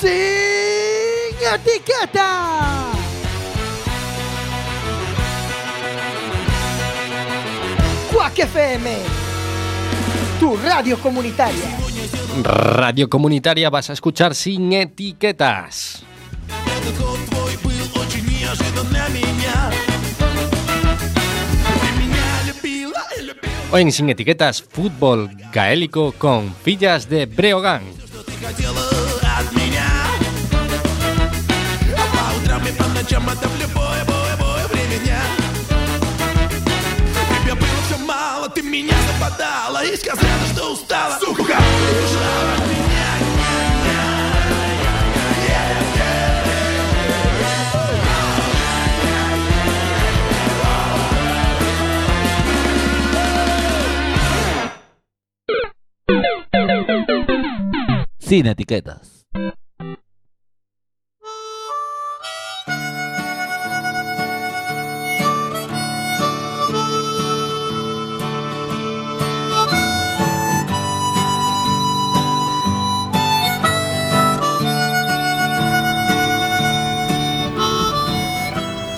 sin etiqueta. Cuac FM, tu radio comunitaria. Radio comunitaria vas a escuchar sin etiquetas. Hoy en Sin Etiquetas, fútbol gaélico con Fillas de Breogán. Sin etiquetas.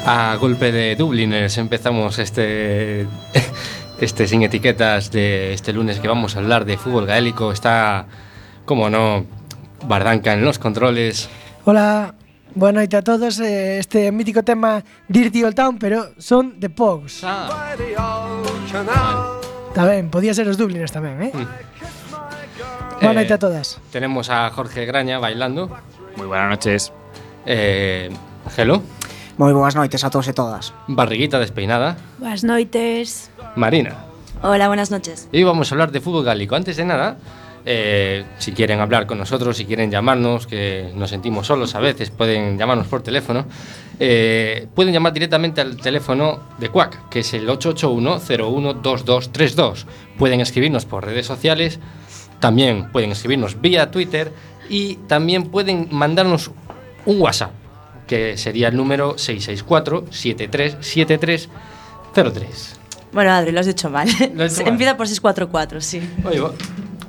A golpe de Dubliners empezamos este este sin etiquetas de este lunes que vamos a hablar de fútbol gaélico. Está, como no, Bardanca en los controles. Hola, boa noite a todos. Eh, Este mítico tema Dirty Old Town, pero son de Pogs. Ah, Está ben, podía ser os Dubliners tamén, eh? Boa Eh, noite a todas. tenemos a Jorge Graña bailando. Muy buenas noches. Eh, Gelo, Moi boas noites a todos e todas. Barriguita despeinada. Buenas noites. Marina. Hola, buenas noches. Y vamos a hablar de fútbol gálico. Antes de nada, eh, si quieren hablar con nosotros, si quieren llamarnos, que nos sentimos solos a veces, pueden llamarnos por teléfono. eh, pueden llamar directamente al teléfono de CUAC, que es el 881-012232. Pueden escribirnos por redes sociales, también pueden escribirnos vía Twitter y también pueden mandarnos un WhatsApp, que sería el número 664-737303. Bueno, Adri, lo has dicho mal. Lo he hecho mal. Empieza por 644, sí. Oye,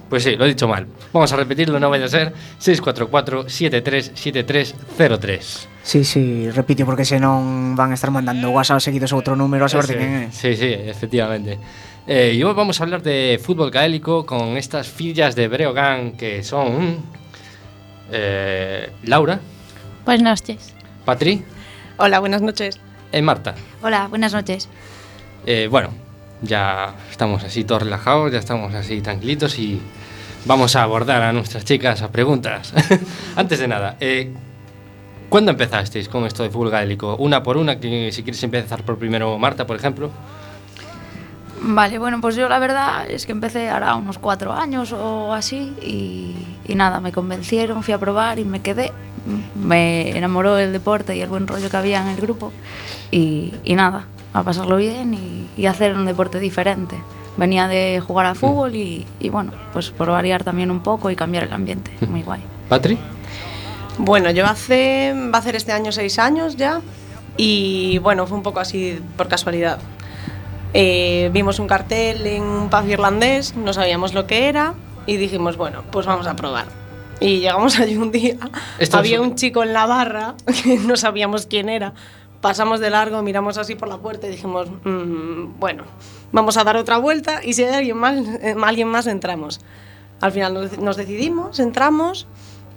Pues sí, lo he dicho mal. Vamos a repetirlo, no vaya a ser 644-737303. Sí, sí, repito porque senón van a estar mandando WhatsApp seguidos a outro número a saber de sí, é. sí, sí, efectivamente. Eh, y hoy vamos a hablar de fútbol gaélico con estas fillas de Breogán que son eh, Laura, Buenas noches. Patri Hola, buenas noches. y Marta. Hola, buenas noches. Eh, bueno, ya estamos así todos relajados, ya estamos así tranquilitos y vamos a abordar a nuestras chicas a preguntas. Antes de nada, eh, ¿cuándo empezasteis con esto de fútbol gaélico? Una por una, que si quieres empezar por primero Marta, por ejemplo. Vale, bueno, pues yo la verdad es que empecé ahora unos cuatro años o así y, y nada, me convencieron, fui a probar y me quedé. Me enamoró el deporte y el buen rollo que había en el grupo y, y nada, a pasarlo bien y, y hacer un deporte diferente. Venía de jugar a fútbol y, y bueno, pues por variar también un poco y cambiar el ambiente, muy guay. Patri. Bueno, yo hace, va a hacer este año seis años ya y bueno, fue un poco así por casualidad. Eh, vimos un cartel en un pub irlandés, no sabíamos lo que era y dijimos, bueno, pues vamos a probar. Y llegamos allí un día, Esto había es- un chico en la barra que no sabíamos quién era. Pasamos de largo, miramos así por la puerta y dijimos, "Mm, bueno, vamos a dar otra vuelta y si hay alguien más, eh, alguien más entramos. Al final nos, nos decidimos, entramos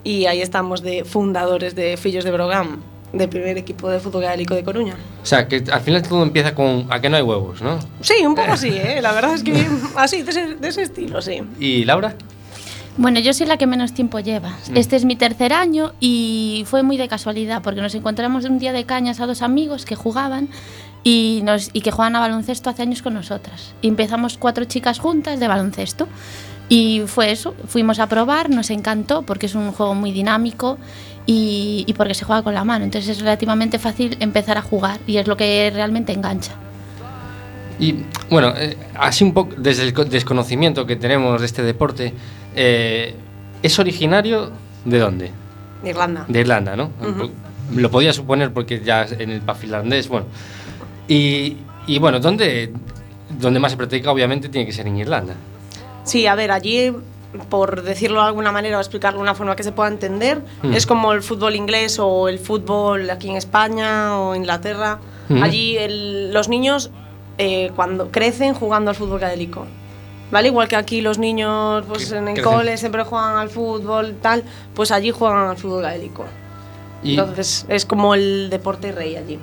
y ahí estamos de fundadores de Fillos de Brogán, del primer equipo de fútbol gaélico de Coruña. O sea, que al final todo empieza con a que no hay huevos, ¿no? Sí, un poco así, ¿eh? la verdad es que así, de ese, de ese estilo, sí. ¿Y Laura? Bueno, yo soy la que menos tiempo lleva. Este es mi tercer año y fue muy de casualidad porque nos encontramos un día de cañas a dos amigos que jugaban y, nos, y que juegan a baloncesto hace años con nosotras. Y empezamos cuatro chicas juntas de baloncesto y fue eso, fuimos a probar, nos encantó porque es un juego muy dinámico y, y porque se juega con la mano, entonces es relativamente fácil empezar a jugar y es lo que realmente engancha. Y bueno, eh, así un poco desde el co- desconocimiento que tenemos de este deporte, eh, ¿es originario de dónde? De Irlanda. De Irlanda, ¿no? Ujú. Lo podía suponer porque ya en el pub irlandés, bueno. Y, y bueno, ¿dónde, donde más se practica obviamente tiene que ser en Irlanda. Sí, a ver, allí por decirlo de alguna manera o explicarlo de una forma que se pueda entender, es como el fútbol inglés o el fútbol aquí en España o Inglaterra. Mm. Allí el- los niños eh, cuando crecen jugando al fútbol gaélico. ¿Vale? Igual que aquí los niños pues, en el cole siempre juegan al fútbol, tal, pues allí juegan al fútbol gaélico. Y, Entonces es como el deporte rey allí.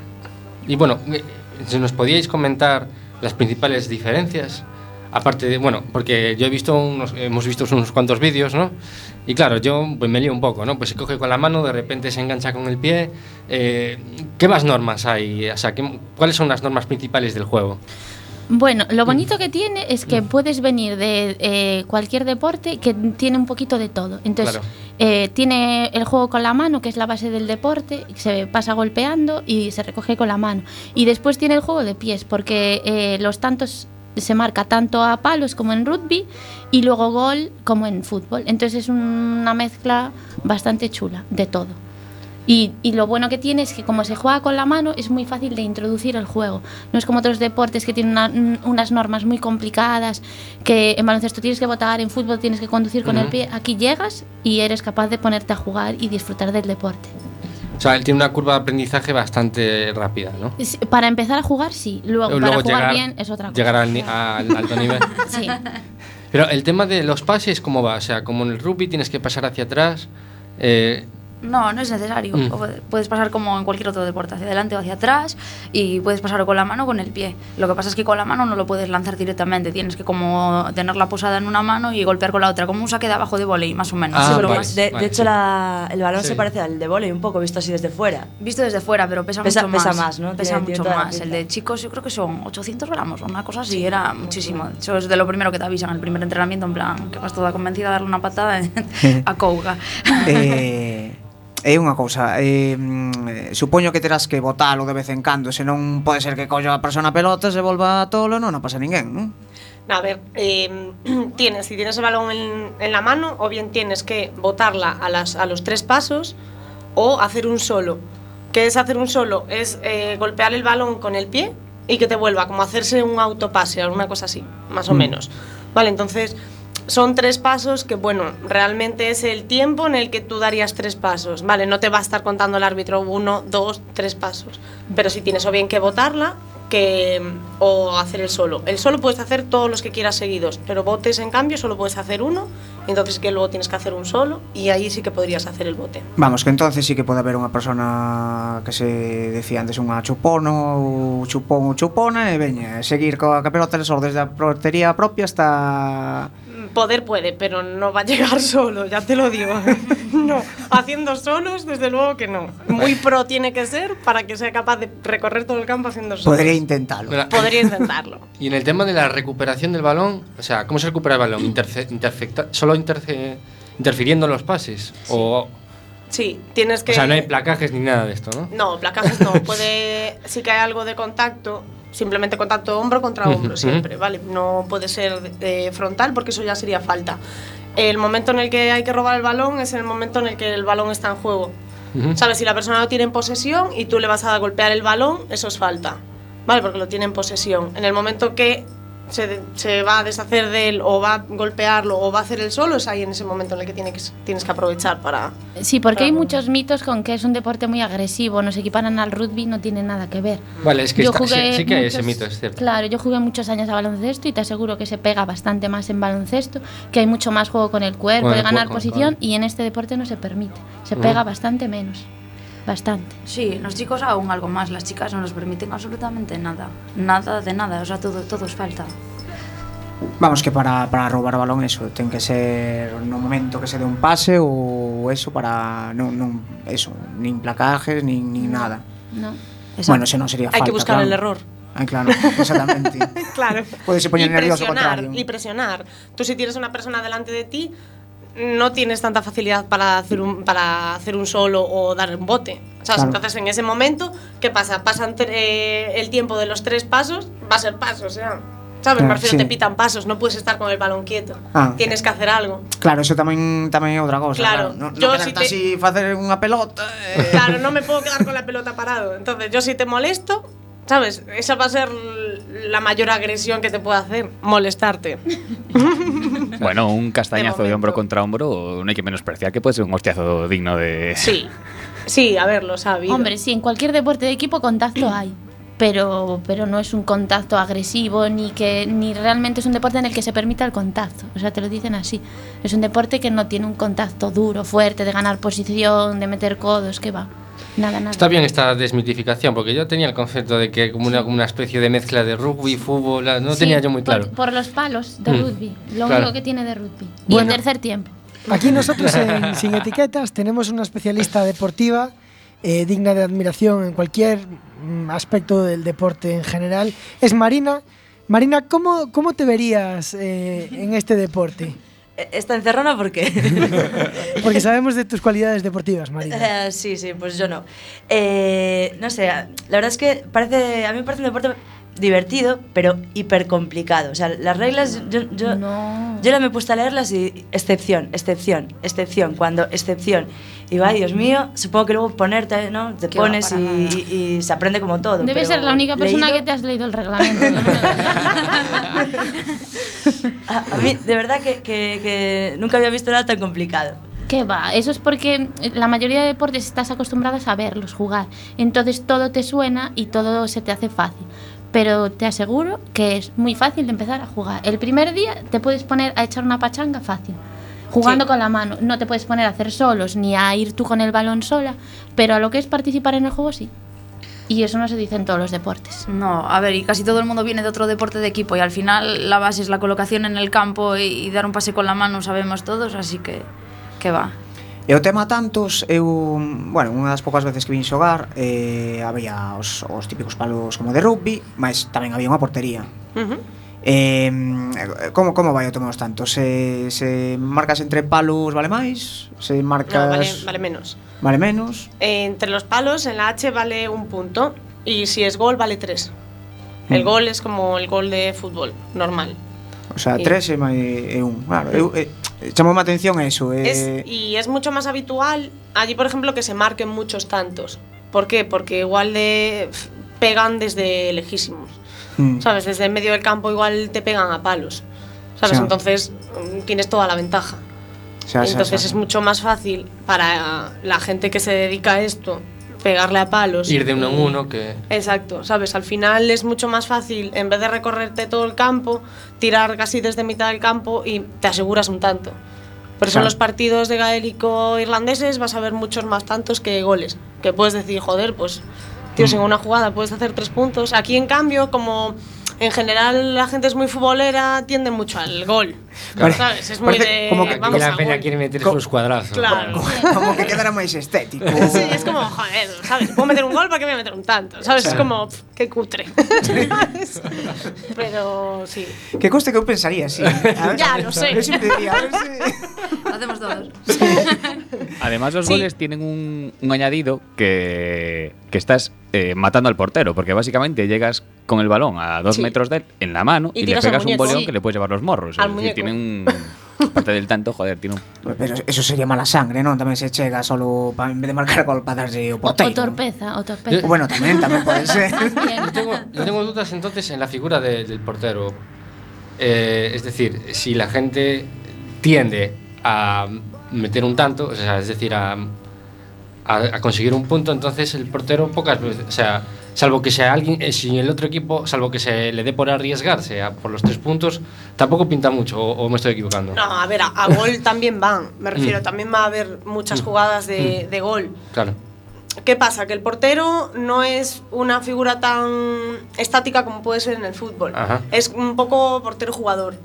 y bueno, eh, si nos podíais comentar las principales diferencias, aparte de, bueno, porque yo he visto unos, hemos visto unos cuantos vídeos, ¿no? Y claro, yo pues me lío un poco, ¿no? Pues se coge con la mano, de repente se engancha con el pie. eh, ¿Qué más normas hay? O sea, ¿qué- ¿cuáles son las normas principales del juego? Bueno, lo bonito que tiene es que puedes venir de eh, cualquier deporte que tiene un poquito de todo. Entonces, Claro. eh, tiene el juego con la mano, que es la base del deporte, se pasa golpeando y se recoge con la mano. Y después tiene el juego de pies, porque eh, los tantos se marca tanto a palos como en rugby y luego gol como en fútbol. Entonces es una mezcla bastante chula de todo. Y, y lo bueno que tiene es que como se juega con la mano es muy fácil de introducir el juego. No es como otros deportes que tienen una- unas normas muy complicadas, que en baloncesto tienes que votar, en fútbol tienes que conducir con el pie. Aquí llegas y eres capaz de ponerte a jugar y disfrutar del deporte. O sea, él tiene una curva de aprendizaje bastante rápida, ¿no? Para empezar a jugar, sí. Luego, para jugar bien es otra cosa. Llegar al, al alto nivel. Sí. Pero el tema de los pases, ¿cómo va? O sea, como en el rugby tienes que pasar hacia atrás. eh, No, no es necesario. Mm. Puedes pasar como en cualquier otro deporte, hacia adelante o hacia atrás, y puedes pasar con la mano o con el pie. Lo que pasa es que con la mano no lo puedes lanzar directamente, tienes que como tenerla posada en una mano y golpear con la otra, como un saque de abajo de volei, más o menos. Ah, sí, pero vale, más- de, de vale, hecho sí. la- el balón Sí. se parece al de volei un poco, visto así desde fuera. Visto desde fuera, pero pesa, Pesa- mucho más. pesa más, ¿no? Pesa Tiene- tiene mucho la más. El de chicos yo creo que son 800 gramos o una cosa así, era muchísimo. Eso es de lo primero que te avisan, el primer entrenamiento, en plan, que vas toda convencida a darle una patada a Couga. eh, é unha cousa eh, mm, Supoño que terás que botalo de vez en cando Senón pode ser que colla a persona a pelota Se volva tolo, non, non pasa ninguén non? A ver, eh, tienes, si tienes el balón en, en la mano, o bien tienes que botarla a, las, a los tres pasos o hacer un solo. ¿Qué es hacer un solo? Es eh, golpear el balón con el pie y que te vuelva, como hacerse un autopase, una cosa así, más o menos. Vale, entonces son tres pasos que, bueno, realmente es el tiempo en el que tú darías tres pasos. Vale, no te va a estar contando el árbitro uno, dos, tres pasos. Pero si tienes o bien que botarla que, o hacer el solo. El solo puedes hacer todos los que quieras seguidos, pero botes en cambio solo puedes hacer uno, entonces que luego tienes que hacer un solo y ahí sí que podrías hacer el bote. Vamos, que entonces sí que pode haber unha persona que se decía antes unha chupono ou chupón ou chupona e veña, seguir coa capelota del sol desde a portería propia hasta Poder puede, pero no va a llegar solo, ya te lo digo. no, haciendo solos, desde luego que no. Muy pro tiene que ser para que sea capaz de recorrer todo el campo haciendo solos. Podría intentalo. Mira, Podría intentarlo. Y en el tema de la recuperación del balón, o sea, ¿cómo se recupera el balón? Interce- interfecta- ¿Solo interce- interfiriendo en los pases? O, Sí, tienes que... o sea, no hay placajes ni nada de esto, ¿no? No, placajes no. Puede, sí que hay algo de contacto, simplemente contacto hombro contra hombro siempre, ¿vale? No puede ser eh, frontal porque eso ya sería falta. El momento en el que hay que robar el balón es el momento en el que el balón está en juego. ¿Sabes? Si la persona lo tiene en posesión y tú le vas a golpear el balón, eso es falta. ¿Vale? Porque lo tiene en posesión. En el momento que se, se va a deshacer de él o va a golpearlo o va a hacer el solo, es ahí en ese momento en el que, tiene que tienes que aprovechar para... Sí, porque hay muchos mitos con que es un deporte muy agresivo, nos equiparan al rugby, no tiene nada que ver. Vale, es que Yo está- jugué sí que hay ese muchos- mito, es cierto. Claro, yo jugué muchos años a baloncesto y te aseguro que se pega bastante más en baloncesto, que hay mucho más juego con el cuerpo, Con de ganar posición, y en este deporte no se permite. Se Ujú. pega bastante menos. bastante. Sí, los chicos aún algo más, las chicas no nos permiten absolutamente nada, nada de nada, o sea, todo, todo es falta. Vamos, que para, para roubar balón eso, ten que ser no momento que se dé un pase ou eso para non, non eso, nin placajes, nin, nin nada. No. Bueno, se non sería falta. Hai que buscar claro. el error. Ay, claro, exactamente. claro. Puedes poner y nervioso presionar, contrario. Y presionar. Tú si tienes una persona delante de ti, no tienes tanta facilidad para hacer un, para hacer un solo o dar un bote. ¿sabes? Claro. Entonces en ese momento, ¿qué pasa? Pasan tre- el tiempo de los tres pasos, va a ser pasos, o sea, ¿sabes? Refiero, sí. te pitan pasos, no puedes estar con el balón quieto. Ah. Tienes que hacer algo. Claro, eso tamén tamén é outra cousa Claro, claro. Non, yo non si te- así facer unha pelota eh. Claro, no me puedo quedar con la pelota parado. Entonces, yo si te molesto, ¿sabes? Esa va a ser la mayor agresión que te puede hacer? Molestarte. Bueno, un castañazo de, De hombro contra hombro no hay que menospreciar que puede ser un hostiazo digno de... Sí. Sí, a ver, lo sabido. Hombre, sí, en cualquier deporte de equipo contacto hay. Pero, pero no es un contacto agresivo ni que ni realmente es un deporte en el que se permita el contacto. O sea, te lo dicen así. Es un deporte que no tiene un contacto duro, fuerte, de ganar posición, de meter codos, que va. Nada, nada. Está bien esta desmitificación, porque yo tenía el concepto de que como una, como una especie de mezcla de rugby, fútbol, no Sí, tenía yo muy claro. Por, por los palos de Mm, rugby. Lo claro. único que tiene de rugby. Y el tercer tiempo. Aquí nosotros en Sin Etiquetas tenemos una especialista deportiva eh, digna de admiración en cualquier mm, aspecto del deporte en general. Es Marina. Marina, ¿cómo, cómo te verías eh, en este deporte? Eh, ¿Está encerrona por qué? Porque sabemos de tus cualidades deportivas, Marina. Eh, sí, sí, pues yo no. Eh, no sé, la verdad es que parece, a mí me parece un deporte divertido, pero hiper complicado. O sea, las reglas, yo, yo, No. yo la me he puesto a leerlas y excepción, excepción, excepción, cuando excepción. Y ay, Dios mío, supongo que luego ponerte, ¿no? Te va, pones y, y- y se aprende como todo. Pero ser la única persona leído- que te has leído el reglamento. A, a mí, de verdad que, que- que nunca había visto nada tan complicado. ¿Qué va? Eso es porque la mayoría de deportes estás acostumbrados a verlos jugar. Entonces todo te suena y todo se te hace fácil. Pero te aseguro que es muy fácil de empezar a jugar. El primer día te puedes poner a echar una pachanga fácil. Jugando Sí. con la mano. No te puedes poner a hacer solos ni a ir tú con el balón sola. Pero a lo que es participar en el juego sí. Y eso no se dice en todos los deportes. No, a ver, y casi todo el mundo viene de otro deporte de equipo y al final la base es la colocación en el campo y, y dar un pase con la mano, sabemos todos, así que que va. E o tema tantos, eu, bueno, unha das poucas veces que vin xogar, eh, había os, os típicos palos como de rugby, mas tamén había unha portería. Uh -huh. Eh, como como vai o tema dos tantos? Se, se marcas entre palos vale máis? Se marcas no, vale, vale menos. Vale menos. Eh, entre los palos en la H vale un punto y si es gol vale tres. Mm. El gol es como el gol de fútbol normal. O sea, y... tres e, e un. Claro, eu, eh, chamou a atención eso. Eh, Es, y es mucho más habitual allí, por ejemplo, que se marquen muchos tantos. ¿Por qué? Porque igual de pegan desde lejísimos. mm, ¿Sabes? Desde el medio del campo igual te pegan a palos. ¿Sabes? Entonces mm, tienes toda la ventaja. o sea, Entonces es mucho más fácil para la gente que se dedica a esto pegarle a palos. Ir de uno en uno, que Exacto, ¿sabes? Al final es mucho más fácil, en vez de recorrerte todo el campo, tirar casi desde mitad del campo y te aseguras un tanto. Por eso en Claro. los partidos de gaélico irlandeses vas a ver muchos más tantos que goles. Que puedes decir, joder, pues, tío, Mm. sin una jugada puedes hacer tres puntos. Aquí, en cambio, como en general la gente es muy futbolera, tiende mucho al gol. Vale. ¿Sabes? Es muy Parece de. como que- vamos la a peña gol. quiere meter Co- sus cuadrazos. Claro. Como que quedara máis estético. Sí, es como, joder, ¿sabes? Puedo meter un gol, ¿para qué voy a meter un tanto? ¿Sabes? Es como, pff, qué cutre. ¿Sabes? Pero sí. Que coste que eu pensaría. A ver, Ya, lo sé. Eu sempre diría, a ver se... Lo hacemos todos. Además, los Sí. goles tienen un, un añadido que, que estás eh, matando al portero, porque básicamente llegas con el balón a dos Sí. metros de él en la mano Y y, le pegas un boleón Sí. que le puedes llevar los morros. Al es decir, muñeco. Tiene un. Aparte del tanto, joder, tiene un. Pero eso sería mala sangre, non? Tamén se chega solo pa, en vez de marcar gol para darse o O, o torpeza, o torpeza. Bueno, tamén, tamén pode ser. Yo tengo, yo tengo dudas entonces en la figura de- del portero. Eh, es decir, si la gente tiende a meter un tanto, o sea, es decir, a, a, a conseguir un punto, entonces el portero pocas veces, o sea, salvo que sea alguien, eh, si el otro equipo, salvo que se le dé por arriesgarse a- por los tres puntos, tampoco pinta mucho, o, o me estoy equivocando. No, a ver, a, a gol también van. Me refiero, Mm. también va a haber muchas jugadas de, de gol. Claro. ¿Qué pasa? Que el portero no es una figura tan estática como puede ser en el fútbol. Ajá. Es un poco portero-jugador.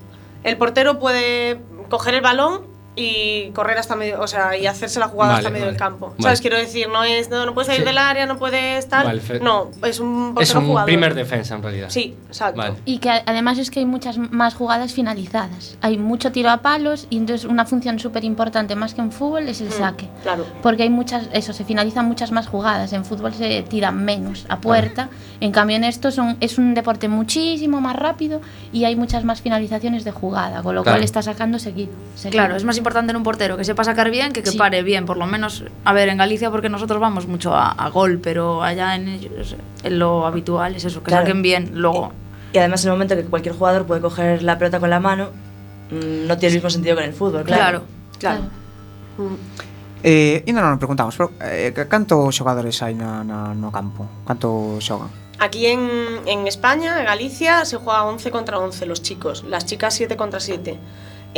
El portero puede coger el balón y correr hasta medio, o sea, y hacerse la jugada Vale, hasta medio vale. del campo. Vale. ¿Sabes? Quiero decir, no es no, no puedes salir Sí. del área, no puedes tal. No, es un Es un jugador. primer defensa en realidad. Sí, exacto. Vale. Y que además es que hay muchas más jugadas finalizadas. Hay mucho tiro a palos y entonces una función súper importante más que en fútbol es el saque. Mm, Claro. Porque hay muchas, eso, se finalizan muchas más jugadas. En fútbol se tira menos a puerta. En cambio en esto son, es un deporte muchísimo más rápido y hay muchas más finalizaciones de jugada, con lo Claro. cual está sacando seguido. seguido. Claro, es más importante importante un portero que sepa sacar bien que que sí. pare bien, por lo menos, a ver, en Galicia porque nosotros vamos mucho a, a gol, pero allá en, ellos, en lo habitual es eso, que claro. saquen bien, luego... Y, y además en el momento que cualquier jugador puede coger la pelota con la mano, mm, no tiene el mismo sentido que en el fútbol, claro. Claro, claro. Eh, ainda non nos preguntamos, pero eh, canto xogadores hai na, na, no campo? Canto xogan? Aquí en, en España, en Galicia, se juega 11 contra 11 los chicos, las chicas 7 contra 7.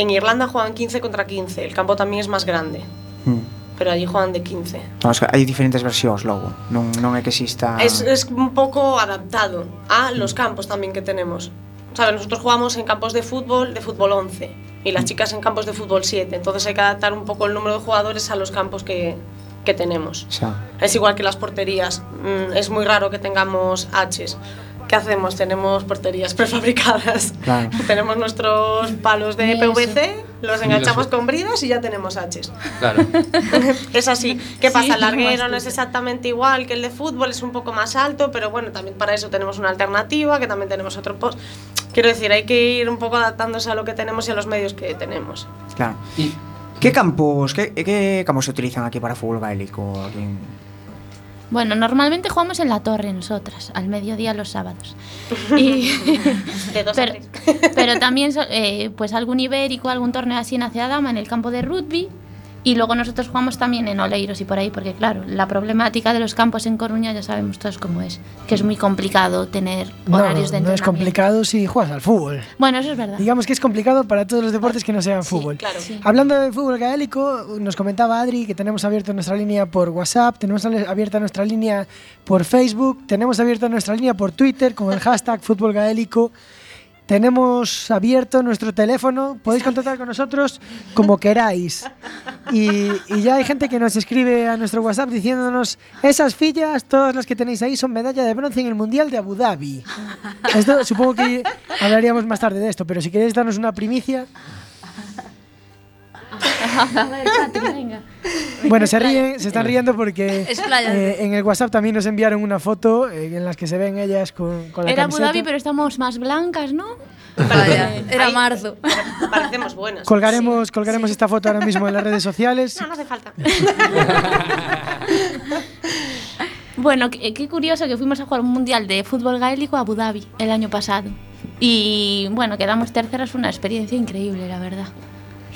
En Irlanda juegan 15 contra 15, el campo también es más grande, Hmm. pero allí juegan de 15. No, es que hai diferentes versións logo. Non, non é que exista... Es, es un poco adaptado a los campos también que tenemos. ¿Sabes? Nosotros jugamos en campos de fútbol, de fútbol 11, y las chicas en campos de fútbol 7. Entonces hay que adaptar un poco el número de jugadores a los campos que, que tenemos. Xa. Es igual que las porterías. Mm, es muy raro que tengamos Hs. ¿Qué hacemos? Tenemos porterías prefabricadas. Claro. tenemos nuestros palos de. PVC, los enganchamos con bridas y ya tenemos Hs. Claro. Es así. ¿Qué Sí, pasa? El larguero no es exactamente igual que el de fútbol, es un poco más alto, pero bueno, también para eso tenemos una alternativa, que también tenemos otro post. Quiero decir, hay que ir un poco adaptándose a lo que tenemos y a los medios que tenemos. Claro. Y Que campos, que, que campos se utilizan aquí para fútbol gaélico? Aquí en... Bueno, normalmente jugamos en la torre nosotras, al mediodía los sábados. Y- De dos a pero, tres. pero también eh, pues algún ibérico, algún torneo así en Hacia Dama, en el campo de rugby. Y luego nosotros jugamos también en Oleiros y por ahí, porque claro, la problemática de los campos en Coruña ya sabemos todos cómo es, que es muy complicado tener No, horarios de no es entrenamiento. complicado si juegas al fútbol. Bueno, eso es verdad. Digamos que es complicado para todos los deportes que no sean fútbol. claro. Hablando de fútbol gaélico, nos comentaba Adri que tenemos abierta nuestra línea por WhatsApp, tenemos abierta nuestra línea por Facebook, tenemos abierta nuestra línea por Twitter con el hashtag fútbol gaélico. Tenemos abierto nuestro teléfono, podéis contactar con nosotros como queráis. Y, y ya hay gente que nos escribe a nuestro WhatsApp diciéndonos, esas fillas, todas las que tenéis ahí, son medalla de bronce en el Mundial de Abu Dhabi. Esto supongo que hablaríamos más tarde de esto, pero si queréis darnos una primicia, A ver, Patri, venga. Bueno, se ríen, se están riendo porque eh, en el WhatsApp también nos enviaron una foto eh, en las que se ven ellas con, con la Era Abu camiseta. Dhabi, pero estamos más blancas, ¿no? Vaya, era Ahí- marzo. Parecemos buenas. Colgaremos, colgaremos esta foto ahora mismo en las redes sociales. No, no hace falta. Bueno, qué, qué curioso que fuimos a jugar un mundial de fútbol gaélico a Abu Dhabi el año pasado. Y bueno, quedamos terceras, fue una experiencia increíble, la verdad.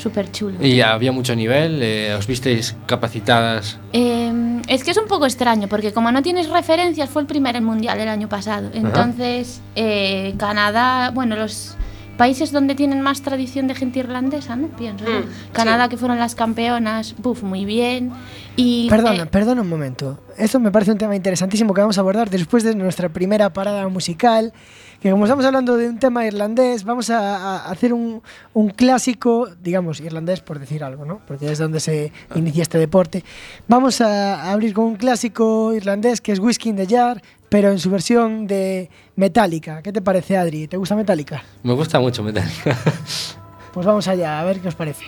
Súper chulo. Y había mucho nivel, eh, os visteis capacitadas. Eh, es que es un poco extraño, porque como no tienes referencias, fue el primer mundial el año pasado. Entonces, eh, Canadá, bueno, los países donde tienen más tradición de gente irlandesa, ¿no? Pienso. Mm, Canadá, que fueron las campeonas, buf, muy bien. Y, Perdona, eh, perdona un momento. Esto me parece un tema interesantísimo que vamos a abordar después de nuestra primera parada musical. Que como estamos hablando de un tema irlandés, vamos a, a hacer un, un clásico, digamos, irlandés por decir algo, ¿no? Porque es donde se inicia este deporte. Vamos a abrir con un clásico irlandés que es Whiskey in the Jar, pero en su versión de Metallica. ¿Qué te parece, Adri? ¿Te gusta Metallica? Me gusta mucho Metallica. Pues vamos allá, a ver qué os parece.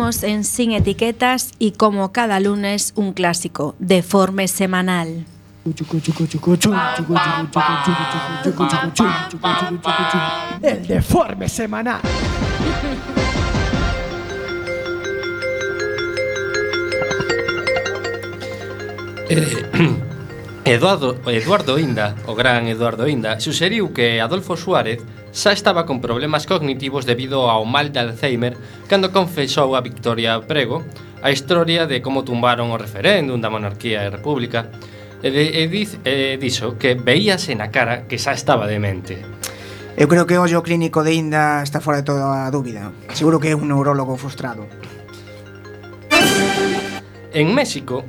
Seguimos en Sin Etiquetas y como cada lunes un clásico, de forma semanal. El deforme semanal. Eh, Eduardo, Eduardo Inda, o gran Eduardo Inda, suxeriu que Adolfo Suárez xa estaba con problemas cognitivos debido ao mal de Alzheimer cando confesou a Victoria Prego a historia de como tumbaron o referéndum da monarquía e república e, de, e, diz, e dixo que veíase na cara que xa estaba demente. Eu creo que hoxe o clínico de Inda está fora de toda a dúbida. Seguro que é un neurólogo frustrado. En México,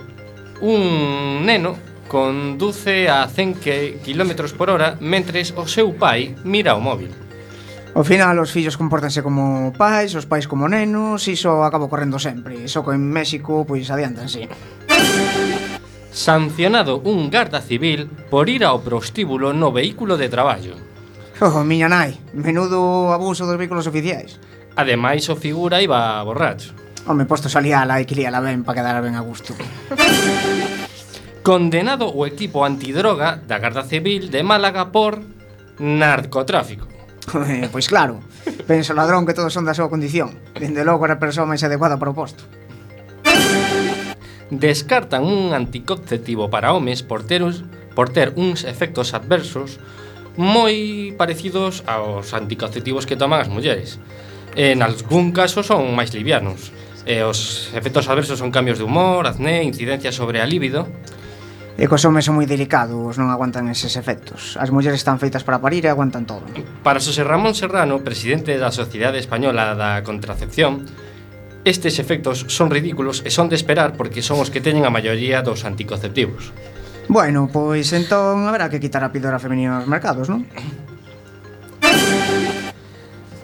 un neno conduce a 100 km por hora mentres o seu pai mira o móvil. Ao final, os fillos compórtanse como pais, os pais como nenos, iso acabo correndo sempre. Só que en México, pois, adiantanse. Sancionado un garda civil por ir ao prostíbulo no vehículo de traballo. Oh, miña nai, menudo abuso dos vehículos oficiais. Ademais, o figura iba borracho. Home, posto salía a la e la ben para quedar ben a gusto. condenado o equipo antidroga da Garda Civil de Málaga por narcotráfico. Eh, pois claro, penso ladrón que todos son da súa condición. Dende logo era a persoa máis adecuada para o posto. Descartan un anticonceptivo para homes por ter, uns, por ter uns efectos adversos moi parecidos aos anticonceptivos que toman as mulleres. En algún caso son máis livianos. E os efectos adversos son cambios de humor, acné, incidencia sobre a líbido E cos homes son moi delicados, non aguantan eses efectos. As mulleres están feitas para parir e aguantan todo. Para Xosé Ramón Serrano, presidente da Sociedade Española da Contracepción, estes efectos son ridículos e son de esperar porque son os que teñen a maioría dos anticonceptivos. Bueno, pois entón haberá que quitar a píldora femenina nos mercados, non?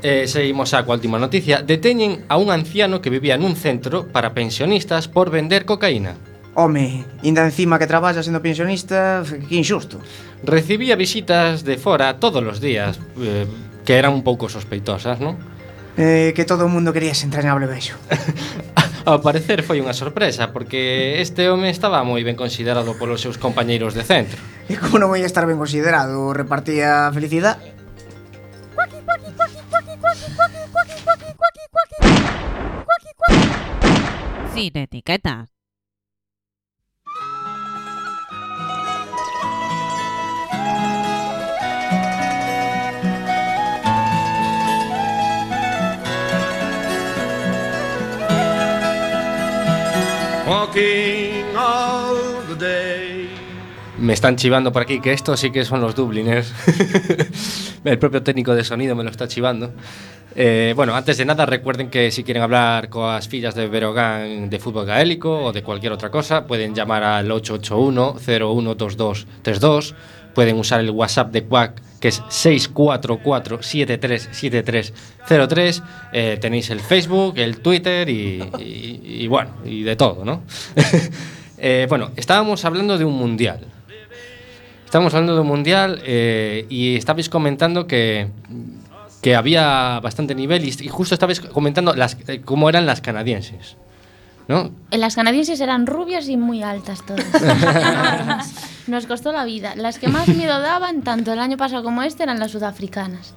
Eh, seguimos a coa última noticia Deteñen a un anciano que vivía nun centro para pensionistas por vender cocaína Home, inda encima que traballa sendo pensionista, que injusto. Recibía visitas de fora todos os días, eh, que eran un pouco sospeitosas, non? Eh, que todo o mundo quería ese entrañable bello. Ao parecer foi unha sorpresa, porque este home estaba moi ben considerado polos seus compañeiros de centro. E como non ia estar ben considerado? Repartía felicidade? Cuaqui, cuaqui, cuaqui. Sin etiquetas. Me están chivando por aquí que estos sí que son los Dubliners. el propio técnico de sonido me lo está chivando. Eh, bueno, antes de nada, recuerden que si quieren hablar coas fillas de Berogán de fútbol gaélico o de cualquier otra cosa, pueden llamar al 881-012232. Pueden usar el WhatsApp de Quack, que es 644-737303. Eh, tenéis el Facebook, el Twitter y, y- bueno, y de todo, ¿no? Eh, bueno, estábamos hablando de un mundial. Estamos hablando de un mundial eh, y estabais comentando que, que había bastante nivel y, justo estabais comentando eh, cómo eran las canadienses. ¿No? Las canadienses eran rubias y muy altas todas. Nos costó la vida. Las que más miedo daban, tanto el año pasado como este, eran las sudafricanas.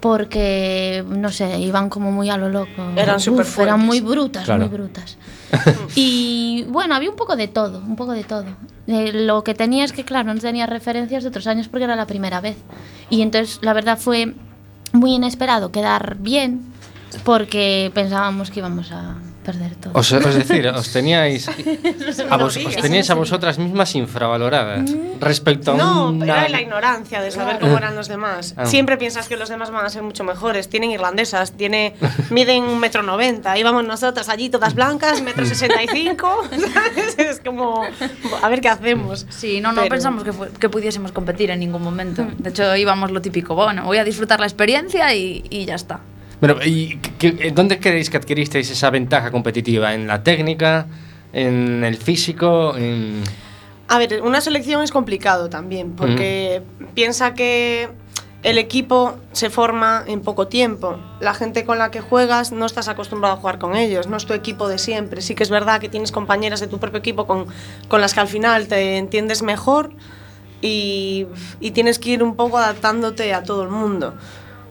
Porque, no sé, iban como muy a lo loco. Eran Uf, superfuertes. Eran muy brutas, Claro. muy brutas. Y bueno, había un poco de todo, un poco de todo. Eh, lo que tenía es que, claro, no tenía referencias de otros años porque era la primera vez. Y entonces, la verdad, fue muy inesperado quedar bien porque pensábamos que íbamos a perder todo. Os, os decir, os teníais, a vos, os teníais a vosotras mismas infravaloradas respecto a No, una... era la ignorancia de saber cómo eran los demás. Ah. Siempre piensas que los demás van a ser mucho mejores. Tienen irlandesas, tiene, miden un metro noventa. Íbamos nosotras allí todas blancas, metro sesenta y cinco. Es como, a ver qué hacemos. Sí, no, no Pero- pensamos que, que pudiésemos competir en ningún momento. De hecho, íbamos lo típico, bueno, voy a disfrutar la experiencia y, y ya está. Bueno, ¿y qué- qué- dónde creéis que adquiristeis esa ventaja competitiva? ¿En la técnica? ¿En el físico? En... A ver, una selección es complicado también, porque piensa que el equipo se forma en poco tiempo. La gente con la que juegas no estás acostumbrado a jugar con ellos, no es tu equipo de siempre. Sí que es verdad que tienes compañeras de tu propio equipo con, con las que al final te entiendes mejor y, y tienes que ir un poco adaptándote a todo el mundo.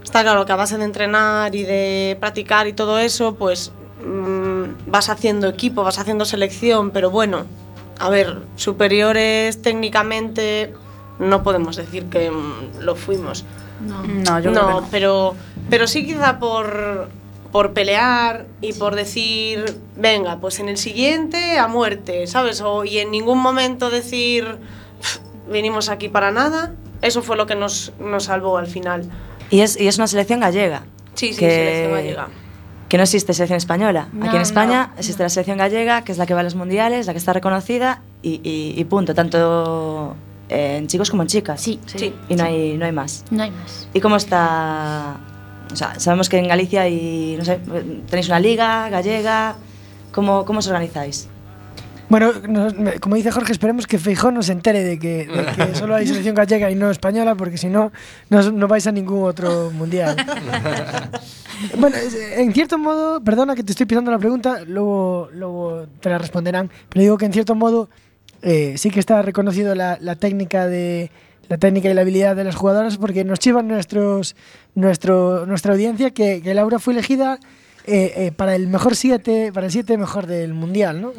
Está claro que a base de entrenar y de practicar y todo eso, pues mm, vas haciendo equipo, vas haciendo selección, pero bueno, a ver, superiores técnicamente no podemos decir que mm, lo fuimos. No, yo creo que no. pero, pero sí quizá por, por pelear y por decir, venga, pues en el siguiente a muerte, ¿sabes? O, y en ningún momento decir, "Pff, vinimos aquí para nada. Eso fue lo que nos, nos salvó al final. Y es, y es una selección gallega. Sí, sí, que, selección gallega. Que no existe selección española. No, Aquí en España no. existe la selección gallega, que es la que va a los mundiales, la que está reconocida y, y- y punto. Tanto en chicos como en chicas. Sí, Sí. Y no hay, no hay más. no hay más. ¿Y cómo está? O sea, sabemos que en Galicia hay, no sé, tenéis una liga gallega. ¿Cómo, cómo os organizáis? Bueno, nos- como dice Jorge, esperemos que Feijón no se entere de que, de que solo hay selección gallega y no española, porque si no, no, vais a ningún otro mundial. bueno, en cierto modo, perdona que te estoy pisando la pregunta, luego, luego te la responderán, pero digo que en cierto modo eh, sí que está reconocido la, la técnica de la técnica y la habilidad de las jugadoras porque nos chivan nuestros nuestro nuestra audiencia que, que Laura fue elegida eh, eh, para el mejor siete para el siete mejor del mundial ¿no?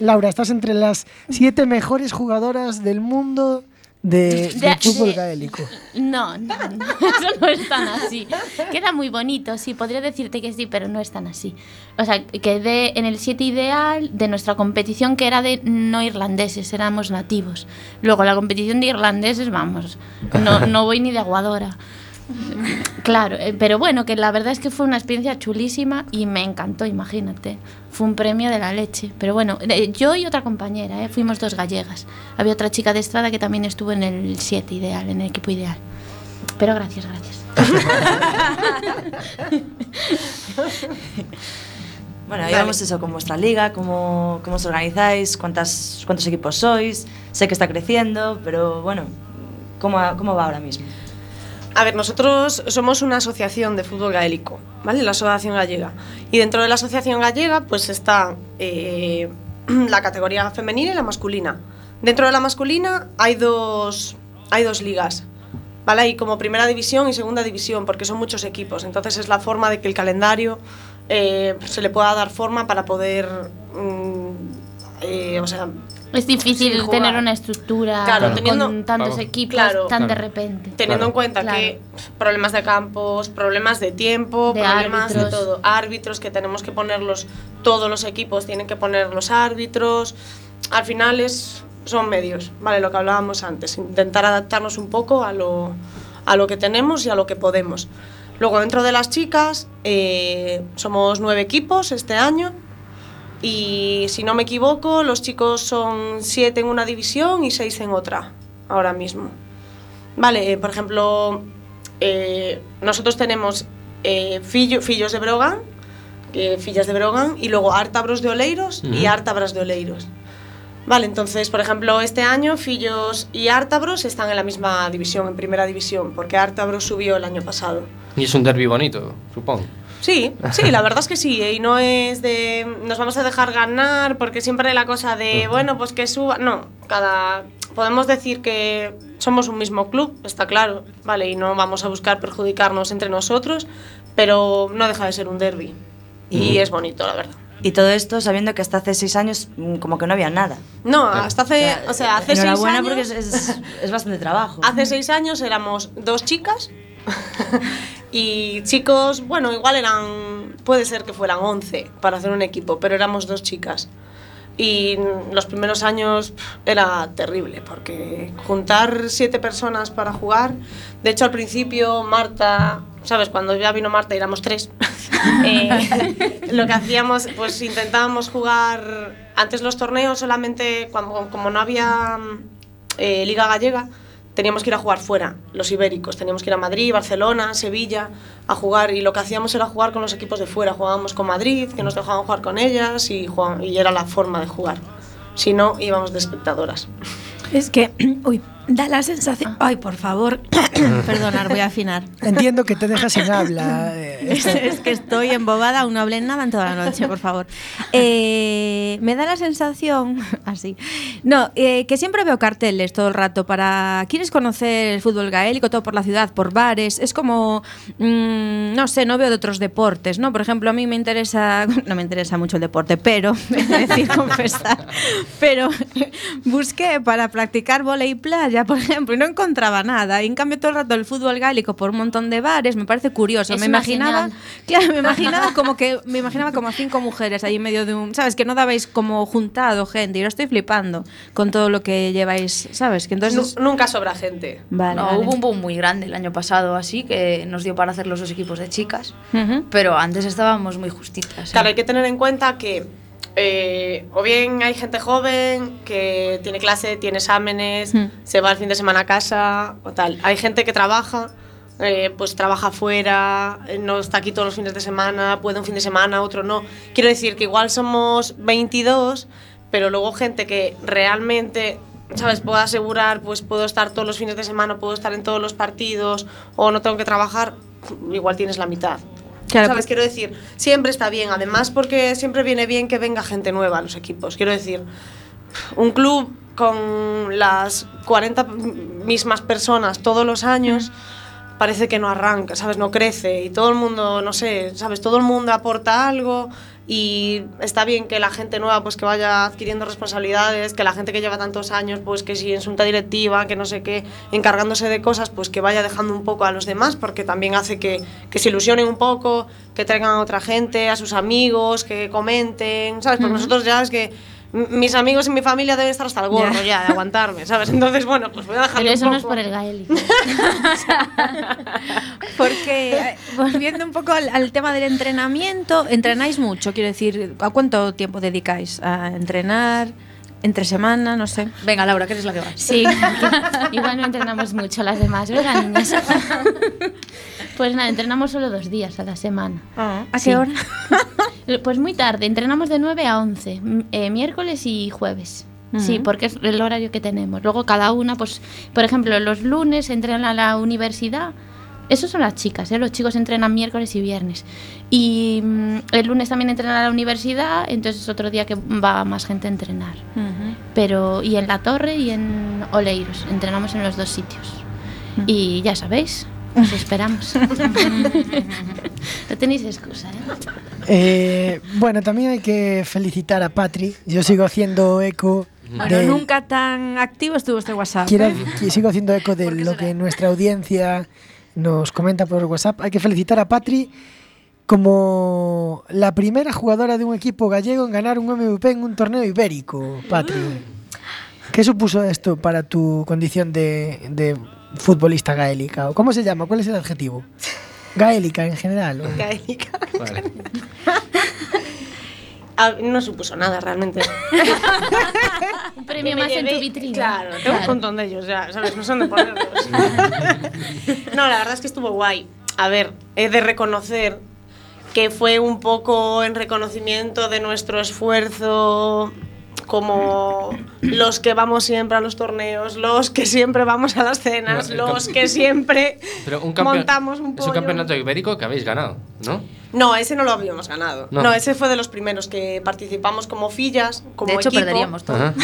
Laura estás entre las siete mejores jugadoras del mundo de, de fútbol de- gaélico No, no, no, eso no es tan así. Queda muy bonito, sí, podría decirte que sí, pero no es tan así. O sea, quedé en el 7 ideal de nuestra competición que era de no irlandeses, éramos nativos. Luego la competición de irlandeses, vamos, no, no voy ni de aguadora. Claro, eh, pero bueno, que la verdad es que fue una experiencia chulísima y me encantó, imagínate. Fue un premio de la leche. Pero bueno, yo y otra compañera, eh, fuimos dos gallegas. Había otra chica de Estrada que también estuvo en el 7 ideal, en el equipo ideal. Pero gracias, gracias. Bueno, ahí Vale. vamos eso con vuestra liga, cómo, cómo os organizáis, cuántas, cuántos equipos sois. Sé que está creciendo, pero bueno, ¿cómo, cómo va ahora mismo? A ver, nosotros somos una asociación de fútbol gaélico, ¿vale? La Asociación Gallega. Y dentro de la Asociación Gallega, pues está eh, la categoría femenina y la masculina. Dentro de la masculina hay dos, hay dos ligas, ¿vale? Hay como primera división y segunda división, porque son muchos equipos. Entonces es la forma de que el calendario eh, se le pueda dar forma para poder, mm, eh, o sea, Es difícil tener una estructura Claro, con teniendo- tantos Claro. equipos Claro. tan de Claro. repente. teniendo en cuenta Claro. que problemas de campos, problemas de tiempo, De problemas de árbitros. todo, árbitros que tenemos que ponerlos, todos los equipos tienen que poner los árbitros, al final es, son medios, ¿vale? Lo que hablábamos antes, intentar adaptarnos un poco a lo, a lo que tenemos y a lo que podemos. Luego dentro de las chicas eh, somos nueve equipos este año y si no me equivoco los chicos son siete en una división y seis en otra ahora mismo. Vale, eh, por ejemplo, eh, nosotros tenemos eh, fillo- fillos de Brogan, fillas de Brogan, y luego ártabros de Oleiros y Ujú. ártabras de Oleiros. Vale, entonces, por ejemplo, este año Fillos y Ártabros están en la misma división, en primera división, porque Ártabros subió el año pasado. Y es un derby bonito, supongo. Sí, sí, la verdad es que sí, eh, y no es de nos vamos a dejar ganar, porque siempre hay la cosa de, bueno, pues que suba, no, cada podemos decir que somos un mismo club, está claro, vale, y no vamos a buscar perjudicarnos entre nosotros, pero no deja de ser un derby y es bonito, la verdad. Y todo esto sabiendo que hasta hace seis años mm, como que no había nada. No, hasta hace, o sea, hace seis enhorabuena años, porque es, es- es bastante trabajo. hace seis años éramos dos chicas y chicos, bueno, igual eran, puede ser que fueran 11 para hacer un equipo, pero éramos dos chicas. Y los primeros años era terrible, porque juntar siete personas para jugar, de hecho al principio Marta, ¿sabes? Cuando ya vino Marta éramos tres, eh, lo que hacíamos, pues intentábamos jugar, antes los torneos solamente, cuando, como no había eh, Liga Gallega, teníamos que ir a jugar fuera, los ibéricos. Teníamos que ir a Madrid, Barcelona, Sevilla a jugar y lo que hacíamos era jugar con los equipos de fuera. Jugábamos con Madrid, que nos dejaban jugar con ellas y, y era la forma de jugar. Si no, íbamos de espectadoras. Es que, uy, da la sensación. Ay, por favor. Perdonar, voy a afinar. Entiendo que te dejas sin habla. eh, Es, es que estoy embobada, aún no hablé nada en toda la noche, por favor. Eh, me da la sensación, así, no, eh, que siempre veo carteles todo el rato para quieres conocer el fútbol gaélico, todo por la ciudad, por bares. Es como, mm, no sé, no veo de otros deportes, ¿no? Por ejemplo, a mí me interesa, no me interesa mucho el deporte, pero, es decir, confesar, pero busqué para practicar volei playa, por ejemplo, y no encontraba nada. Y en cambio, todo el rato el fútbol gaélico por un montón de bares me parece curioso. Es me imaginaba, señal. claro, me imaginaba como que me imaginaba como a cinco mujeres ahí en medio de un, sabes, que no dabais como juntado gente. Y lo estoy flipando con todo lo que lleváis, sabes, que entonces Nu- nunca sobra gente. Vale, no, vale. hubo un boom muy grande el año pasado, así que nos dio para hacer los dos equipos de chicas. Ujú. Pero antes estábamos muy justitas. ¿eh? Claro, hay que tener en cuenta que eh, o bien hay gente joven que tiene clase, tiene exámenes, Hmm. se va el fin de semana a casa o tal. Hay gente que trabaja, eh, pues trabaja fuera, eh, no está aquí todos los fines de semana, puede un fin de semana, otro no. Quiero decir que igual somos 22, pero luego gente que realmente, ¿sabes? Puedo asegurar, pues puedo estar todos los fines de semana, puedo estar en todos los partidos o no tengo que trabajar, igual tienes la mitad. Claro, ¿Sabes? Quiero decir, siempre está bien, además porque siempre viene bien que venga gente nueva a los equipos. Quiero decir, un club con las 40 mismas personas todos los años parece que no arranca, ¿sabes? No crece y todo el mundo, no sé, ¿sabes? Todo el mundo aporta algo, y está bien que la gente nueva pues que vaya adquiriendo responsabilidades, que la gente que lleva tantos años pues que si en junta directiva, que no sé qué, encargándose de cosas pues que vaya dejando un poco a los demás porque también hace que, que se ilusionen un poco, que traigan a otra gente, a sus amigos, que comenten, ¿sabes? Porque nosotros ya es que mis amigos y mi familia deben estar hasta el gorro Ya. ya, de aguantarme, ¿sabes? Entonces, bueno, pues voy a dejarlo Pero eso un no es por el gaélico. Porque, eh, volviendo un poco al, al tema del entrenamiento, entrenáis mucho, quiero decir, ¿a cuánto tiempo dedicáis a entrenar? ¿Entre semana? No sé. Venga, Laura, que eres la que vas. Sí, igual no entrenamos mucho las demás, ¿verdad, niñas? Pues nada, entrenamos solo dos días a la semana. ¿A Sí. qué hora? Pues muy tarde, entrenamos de 9 a 11, m- eh, miércoles y jueves. Sí, porque es el horario que tenemos. Luego cada una, pues, por ejemplo, los lunes entrenan a la universidad. Esos son las chicas, ¿eh? los chicos entrenan miércoles y viernes. Y mm, el lunes también entrenan a la universidad, entonces es otro día que va más gente a entrenar. Pero, y en la torre y en Oleiros, entrenamos en los dos sitios. Y ya sabéis, os esperamos. no tenéis excusa, ¿eh? Eh, bueno, también hay que felicitar a Patri. Yo sigo haciendo eco. Bueno, de- nunca tan activo estuvo este WhatsApp. quiero- ¿eh? sigo haciendo eco de lo que nuestra audiencia nos comenta por WhatsApp. Hay que felicitar a Patri como la primera jugadora de un equipo gallego en ganar un MVP en un torneo ibérico. Patri, ¿qué supuso esto para tu condición de, de futbolista gaélica? ¿O ¿Cómo se llama? ¿Cuál es el adjetivo? Gaélica en general. ¿o? Gaélica. Vale. No supuso nada realmente. Un premio más en tu vitrina. Claro, tengo un montón de ellos ya, ¿sabes? No son de ponerlos. no, la verdad es que estuvo guay. A ver, he de reconocer que fue un poco en reconocimiento de nuestro esfuerzo como los que vamos siempre a los torneos, los que siempre vamos a las cenas, No, los que siempre Pero un campeón- montamos un Es un pollo. campeonato ibérico que habéis ganado, ¿no? No, ese no lo habíamos ganado. No. No, ese fue de los primeros que participamos como fillas, como de hecho, equipo. perderíamos todo. Ajá.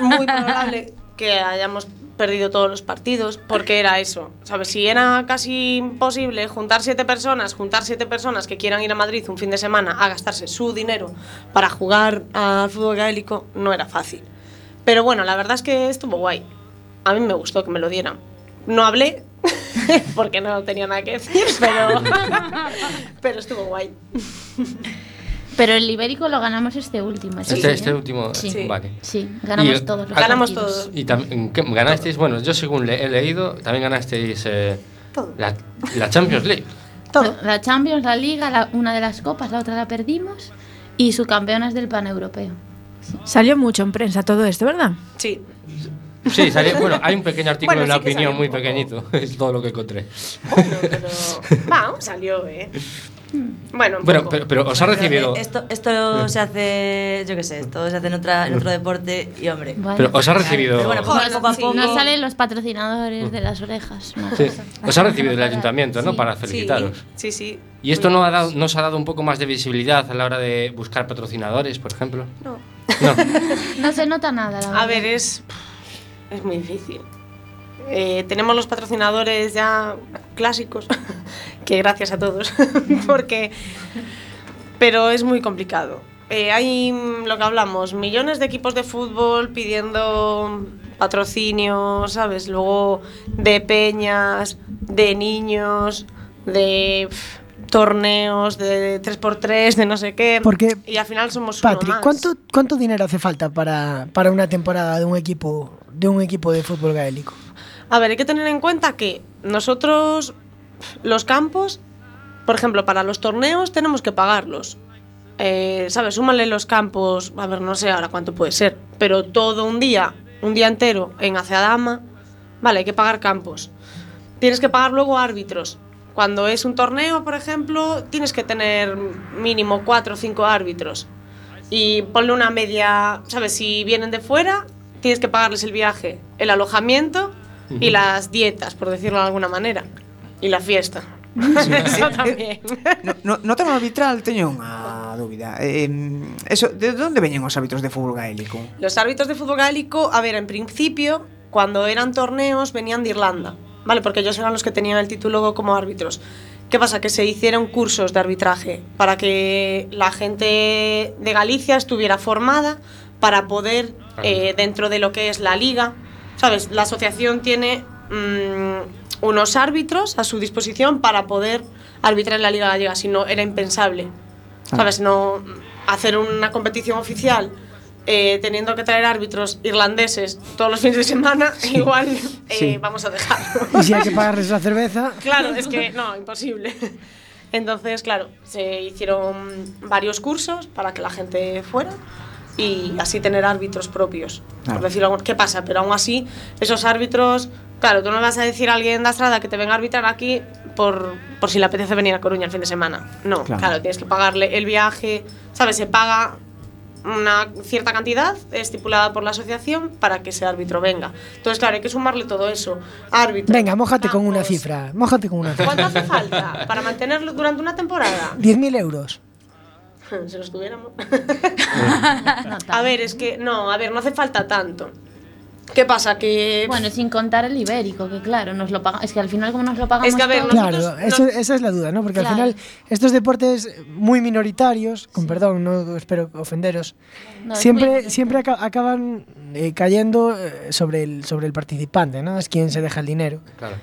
Muy probable que hayamos perdido todos los partidos, porque era eso. ¿Sabes? Si era casi imposible juntar siete personas, juntar siete personas que quieran ir a Madrid un fin de semana a gastarse su dinero para jugar al fútbol gaélico, no era fácil. Pero bueno, la verdad es que estuvo guay. A mí me gustó que me lo dieran. No hablé, porque no tenía nada que decir, pero, pero estuvo guay. Pero el ibérico lo ganamos este último. Este, sí, este ¿eh? último, Sí. eh, vale. Sí, ganamos Y, todos los Ganamos partidos. todos. Y también ¿qué- ganasteis, bueno, yo según le- he leído, también ganasteis eh, Todo. la, la Champions League. Todo. La Champions, la Liga, la- una de las copas, la otra la perdimos. Y subcampeonas del pan europeo. Salió mucho en prensa todo esto, ¿verdad? Sí. Sí, salió, bueno, hay un pequeño artículo Bueno, en la sí opinión muy poco. pequeñito, es todo lo que encontré. Bueno, pero. Vamos, salió, ¿eh? Bueno, un Bueno, poco. pero, pero os ha recibido. Esto, esto se hace, yo qué sé, esto se hace en, otra, en otro deporte y hombre. Bueno. Pero os ha recibido. Pero bueno, poco, Nos- poco a poco. Nos salen los patrocinadores de las orejas. Sí, os ha recibido el ayuntamiento, ¿no? Sí. Para felicitaros. Sí, sí. ¿Y esto no, ha dado, no os ha dado un poco más de visibilidad a la hora de buscar patrocinadores, por ejemplo? No. No. No se nota nada, la verdad. A ver, es, es muy difícil. Eh, tenemos los patrocinadores ya clásicos, que gracias a todos, porque... Pero es muy complicado. Eh, hay lo que hablamos, millones de equipos de fútbol pidiendo patrocinio, ¿sabes? Luego de peñas, de niños, de torneos, de 3x3, de no sé qué. Porque, y al final somos uno Patrick, más. ¿cuánto, ¿cuánto dinero hace falta para, para una temporada de un equipo de un equipo de fútbol gaélico? A ver, hay que tener en cuenta que nosotros, los campos, por ejemplo, para los torneos tenemos que pagarlos. Eh, ¿Sabes? Súmale los campos, a ver, no sé ahora cuánto puede ser, pero todo un día, un día entero en Aceadama, vale, hay que pagar campos. Tienes que pagar luego árbitros. Cuando es un torneo, por ejemplo, tienes que tener mínimo cuatro o cinco árbitros. Y ponle una media, ¿sabes? Si vienen de fuera, tienes que pagarles el viaje, el alojamiento y las dietas, por decirlo de alguna manera. Y la fiesta. Eso también. No, no, no tema arbitral teño unha dúbida. Eh, eso, de onde veñen os hábitos de fútbol gaélico? Los árbitros de fútbol gaélico, a ver, en principio, cuando eran torneos, venían de Irlanda, ¿vale? Porque ellos eran los que tenían el título como árbitros. ¿Qué pasa? Que se hicieron cursos de arbitraje para que la gente de Galicia estuviera formada para poder, eh, dentro de lo que es la liga, ¿sabes? La asociación tiene mm, unos árbitros a su disposición para poder arbitrar en la liga gallega, si no era impensable. ¿Sabes? No hacer una competición oficial eh, teniendo que traer árbitros irlandeses todos los fines de semana, igual eh, Sí. vamos a dejarlo. Y si hay que pagarles la cerveza, Claro, es que no, imposible. Entonces, claro, se hicieron varios cursos para que la gente fuera y así tener árbitros propios. Por decirlo, algo- ¿qué pasa? Pero aún así, esos árbitros, claro, tú no le vas a decir a alguien de Estrada que te venga a arbitrar aquí por, por si le apetece venir a Coruña el fin de semana. No, Claro. claro, tienes que pagarle el viaje, ¿sabes? Se paga una cierta cantidad estipulada por la asociación para que ese árbitro venga. Entonces, claro, hay que sumarle todo eso. Árbitro. venga, mójate con una cifra. Mójate con una cifra. ¿Cuánto hace falta para mantenerlo durante una temporada? 10.000 euros. Si los tuviéramos. a ver, es que no, a ver, no hace falta tanto. ¿Qué pasa? Que Bueno, sin contar el ibérico, que claro, nos lo paga, es que al final como nos lo pagamos Es que, a ver, todo- Claro, Nosotros eso- no- esa es la duda, ¿no? Porque Claro. al final estos deportes muy minoritarios, con perdón, no espero ofenderos, No, siempre, siempre aca- acaban eh, cayendo eh, sobre el, sobre el participante, ¿no? Es quien se deja el dinero. Claro.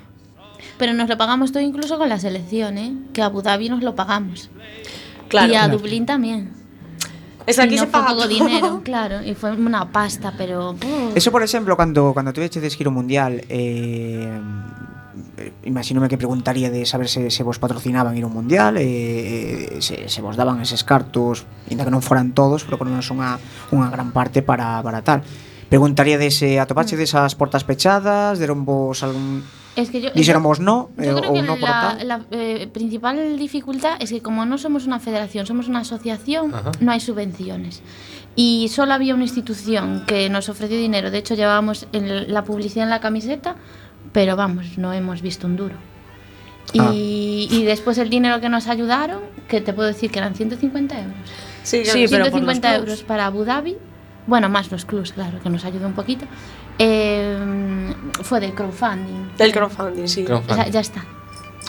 Pero nos lo pagamos todo incluso con la selección, ¿eh? Que a Abu Dhabi nos lo pagamos. Claro. E a Dublín tamén. Es aquí no se paga todo. dinero, claro, e foi unha pasta, pero uh. Eso, por exemplo, cando cando tuveche de giro mundial, eh, eh imagínome que preguntaría de saber se, se vos patrocinaban ir a un mundial eh, eh, e, e se, se vos daban eses cartos ainda que non foran todos, pero con menos unha, unha gran parte para, para tal preguntaría de se atopaxe mm. desas portas pechadas deron vos algún Es que yo, Dixeron vos no eh, creo ou que no por la, tal la, eh, principal dificultad es que como no somos una federación, somos una asociación, Ajá. no hay subvenciones. Y solo había una institución que nos ofreció dinero. De hecho, llevábamos el- la publicidad en la camiseta, pero vamos, no hemos visto un duro. Y, Ah. y después el dinero que nos ayudaron, que te puedo decir que eran 150 euros. Sí, Sí, pero por los 150 clubs. euros para Abu Dhabi, bueno, más los clubs, claro, que nos ayudó un poquito. Eh, fue del crowdfunding. Del crowdfunding, sí. O sea, Crowdfunding. ya está.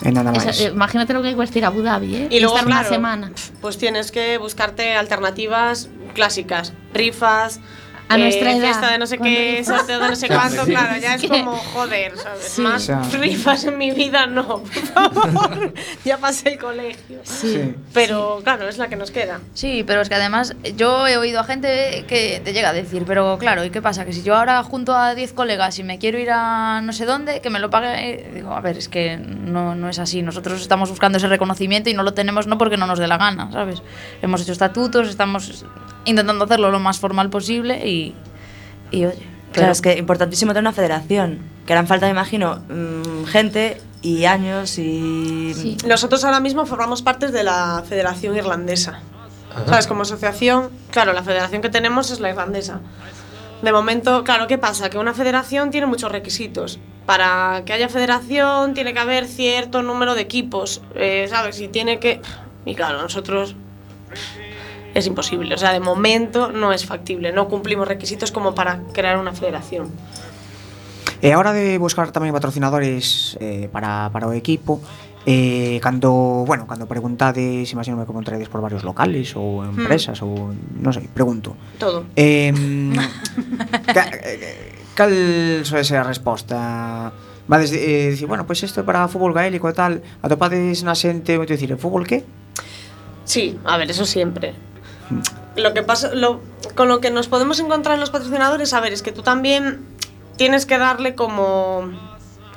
Nada eh, imagínate lo que cuesta ir a Abu Dhabi, ¿eh? Y luego, estar claro, una semana. Pues tienes que buscarte alternativas clásicas, rifas. A nuestra edad, Fiesta de no sé qué, sorteo de no sé cuánto, sí. claro, ya es como, joder, ¿sabes? Sí. Más O sea- rifas en mi vida no, por favor. ya pasé el colegio. Sí. Pero claro, es la que nos queda. Sí, pero es que además yo he oído a gente que te llega a decir, pero claro, ¿y qué pasa? Que si yo ahora junto a 10 colegas y me quiero ir a no sé dónde, que me lo pague, digo, a ver, es que no, no es así. Nosotros estamos buscando ese reconocimiento y no lo tenemos no porque no nos dé la gana, ¿sabes? Hemos hecho estatutos, estamos intentando hacerlo lo más formal posible y, y oye. Claro, es que importantísimo tener una federación. Que harán falta, me imagino, mm, gente y años y... Nosotros ahora mismo formamos parte de la Federación Irlandesa. ¿Sabes? Como asociación, claro, la federación que tenemos es la irlandesa. De momento, claro, ¿qué pasa? Que una federación tiene muchos requisitos. Para que haya federación tiene que haber cierto número de equipos, eh, ¿sabes? Y tiene que... Y claro, nosotros es imposible. O sea, de momento no es factible, no cumplimos requisitos como para crear una federación. E a hora de buscar tamén patrocinadores eh, para, para o equipo, Eh, cando, bueno, cando preguntades, imagino que preguntaredes por varios locales ou empresas hmm. ou non sei, pregunto. Todo. Eh, ca, cal soe ser a resposta? Va desde eh, dicir, bueno, pois pues isto é para fútbol gaélico e tal, atopades na xente, vou dicir, fútbol que? Sí, a ver, eso siempre. Lo que pasa, lo, con lo que nos podemos encontrar en los patrocinadores, a ver, es que tú también tienes que darle como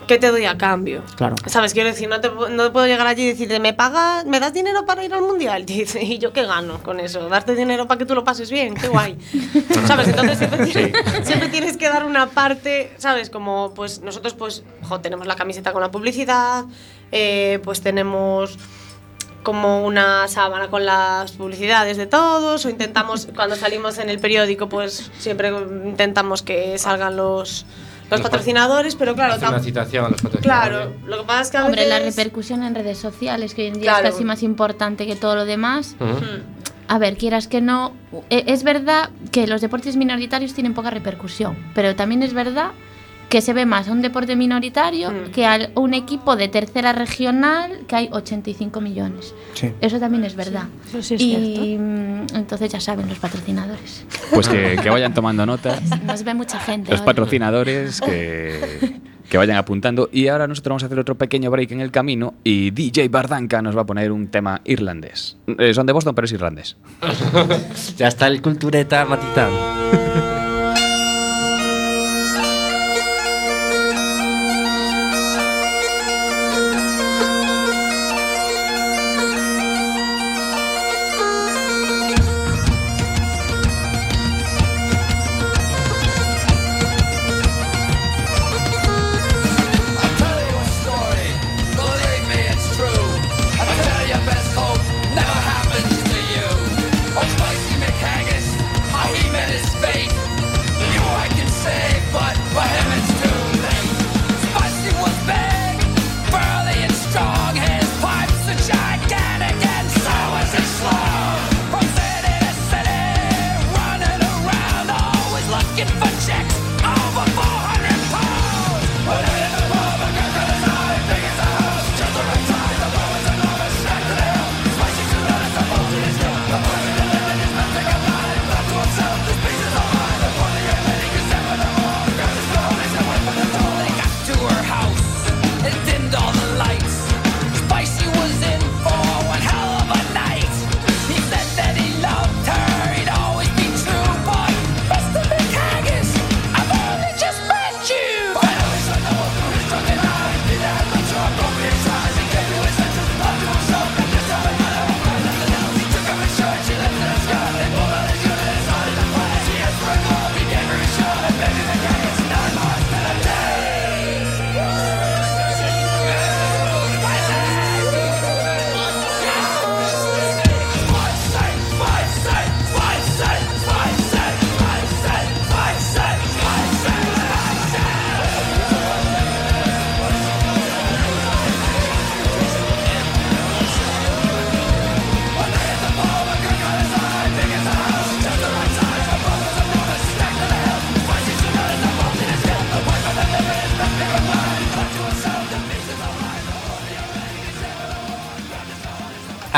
¿qué te doy a cambio? Claro. ¿Sabes? Quiero decir, no te, no puedo llegar allí y decirte, ¿me pagas, me das dinero para ir al mundial? Y dice, ¿y yo qué gano con eso? ¿Darte dinero para que tú lo pases bien? Qué guay. ¿Sabes? Entonces siempre, tienes- siempre tienes que dar una parte, ¿sabes? Como, pues nosotros, pues, jo, tenemos la camiseta con la publicidad, eh, pues tenemos como una sábana con las publicidades de todos o intentamos cuando salimos en el periódico pues siempre intentamos que salgan los los Los pa- patrocinadores pero claro Hace una citación a los patrocinadores. claro lo que pasa es que a Hombre, la veces repercusión en redes sociales, que hoy en día Claro. es casi más importante que todo lo demás. Ujú. A ver, quieras que no, e- es verdad que los deportes minoritarios tienen poca repercusión, pero también es verdad que se ve más a un deporte minoritario Mm. que a un equipo de tercera regional que hay 85 millones. Sí. Eso también es verdad. Eso sí es y mm, entonces ya saben los patrocinadores. Pues que, que vayan tomando nota. Nos ve mucha gente. Los ahora. patrocinadores que, que vayan apuntando. Y ahora nosotros vamos a hacer otro pequeño break en el camino y DJ Bardanca nos va a poner un tema irlandés. Eh, son de Boston, pero es irlandés. ya está el cultureta matitán.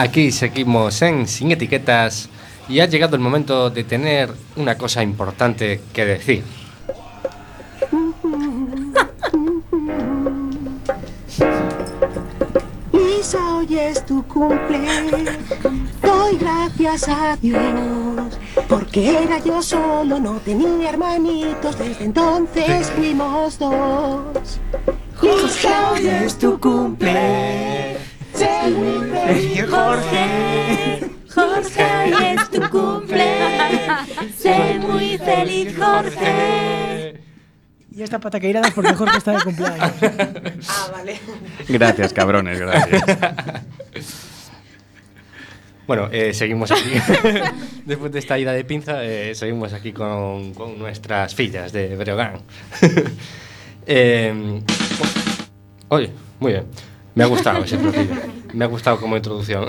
Aquí seguimos en Sin Etiquetas y ha llegado el momento de tener una cosa importante que decir. Lisa, hoy es tu cumple. Doy gracias a Dios. Porque era yo solo, no tenía hermanitos. Desde entonces fuimos dos. Lisa, hoy es tu cumple. Jorge. Jorge, hoy es tu cumple. Sé muy feliz, Jorge. Y esta pataqueirada es porque Jorge está de cumpleaños. Ah, vale. Gracias, cabrones, gracias. Bueno, eh, seguimos aquí. Después de esta ida de pinza, eh, seguimos aquí con, con nuestras fillas de Breogán. Eh, oye, muy bien. Me ha gustado ese platillo. Me ha gustado como introducción.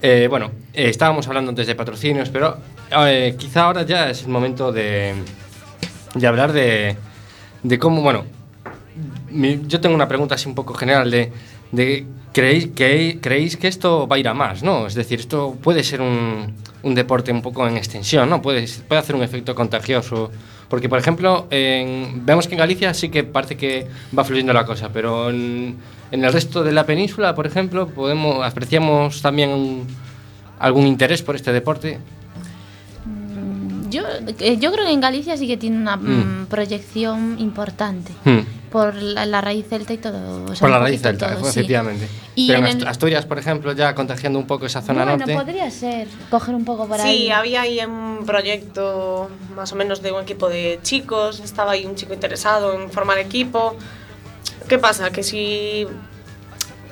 Eh, bueno, eh, estábamos hablando antes de patrocinios, pero eh, quizá ahora ya es el momento de, de hablar de, de cómo, bueno, yo tengo una pregunta así un poco general de, de ¿creéis, que, ¿creéis que esto va a ir a más? ¿no? Es decir, esto puede ser un, un deporte un poco en extensión, ¿no? Puede, puede hacer un efecto contagioso. Porque, por ejemplo, en, vemos que en Galicia sí que parece que va fluyendo la cosa, pero en, en el resto de la península, por ejemplo, podemos apreciamos también un, algún interés por este deporte. Yo, eh, yo creo que en Galicia sí que tiene una Mm. mm, proyección importante. Hmm. Por la, la raíz celta y todo. o sea, Por la raíz delta, todo, efectivamente. Pero en en Ast- el- Asturias, por ejemplo, ya contagiando un poco esa zona bueno, norte. podría ser coger un poco por ahí. Sí, había ahí un proyecto más o menos de un equipo de chicos, estaba ahí un chico interesado en formar equipo. ¿Qué pasa? Que si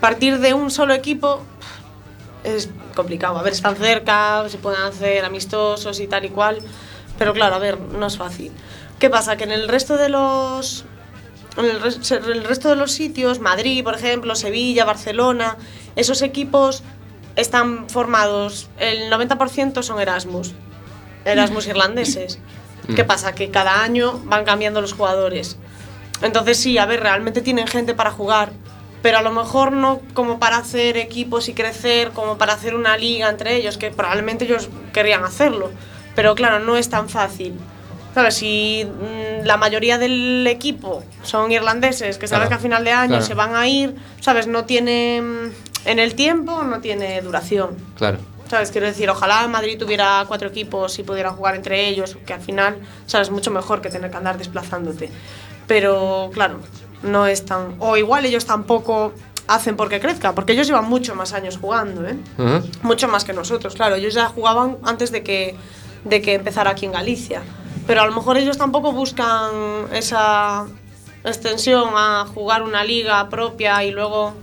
partir de un solo equipo es complicado. A ver, están cerca, se pueden hacer amistosos y tal y cual, pero claro, a ver, no es fácil. ¿Qué pasa? Que en el resto de los en el, res- el resto de los sitios, Madrid, por ejemplo, Sevilla, Barcelona, esos equipos están formados, el 90% son Erasmus, Erasmus irlandeses. ¿Qué pasa? Que cada año van cambiando los jugadores. Entonces sí, a ver, realmente tienen gente para jugar, pero a lo mejor no como para hacer equipos y crecer, como para hacer una liga entre ellos, que probablemente ellos querrían hacerlo. Pero claro, no es tan fácil. ¿Sabes? Si mm, la mayoría del equipo son irlandeses, que sabes Claro, que a final de año claro. se van a ir, ¿sabes? No tiene. mm, En el tiempo no tiene duración. Claro. ¿Sabes? Quiero decir, ojalá Madrid tuviera cuatro equipos y pudieran jugar entre ellos, que al final, ¿sabes? Mucho mejor que tener que andar desplazándote. Pero, claro, no es tan. O igual ellos tampoco hacen porque crezca, porque ellos llevan mucho más años jugando, ¿eh? Ujú. Mucho más que nosotros, claro. Ellos ya jugaban antes de que, de que empezara aquí en Galicia. Pero a lo mejor ellos tampoco buscan esa extensión a jugar una liga propia y luego.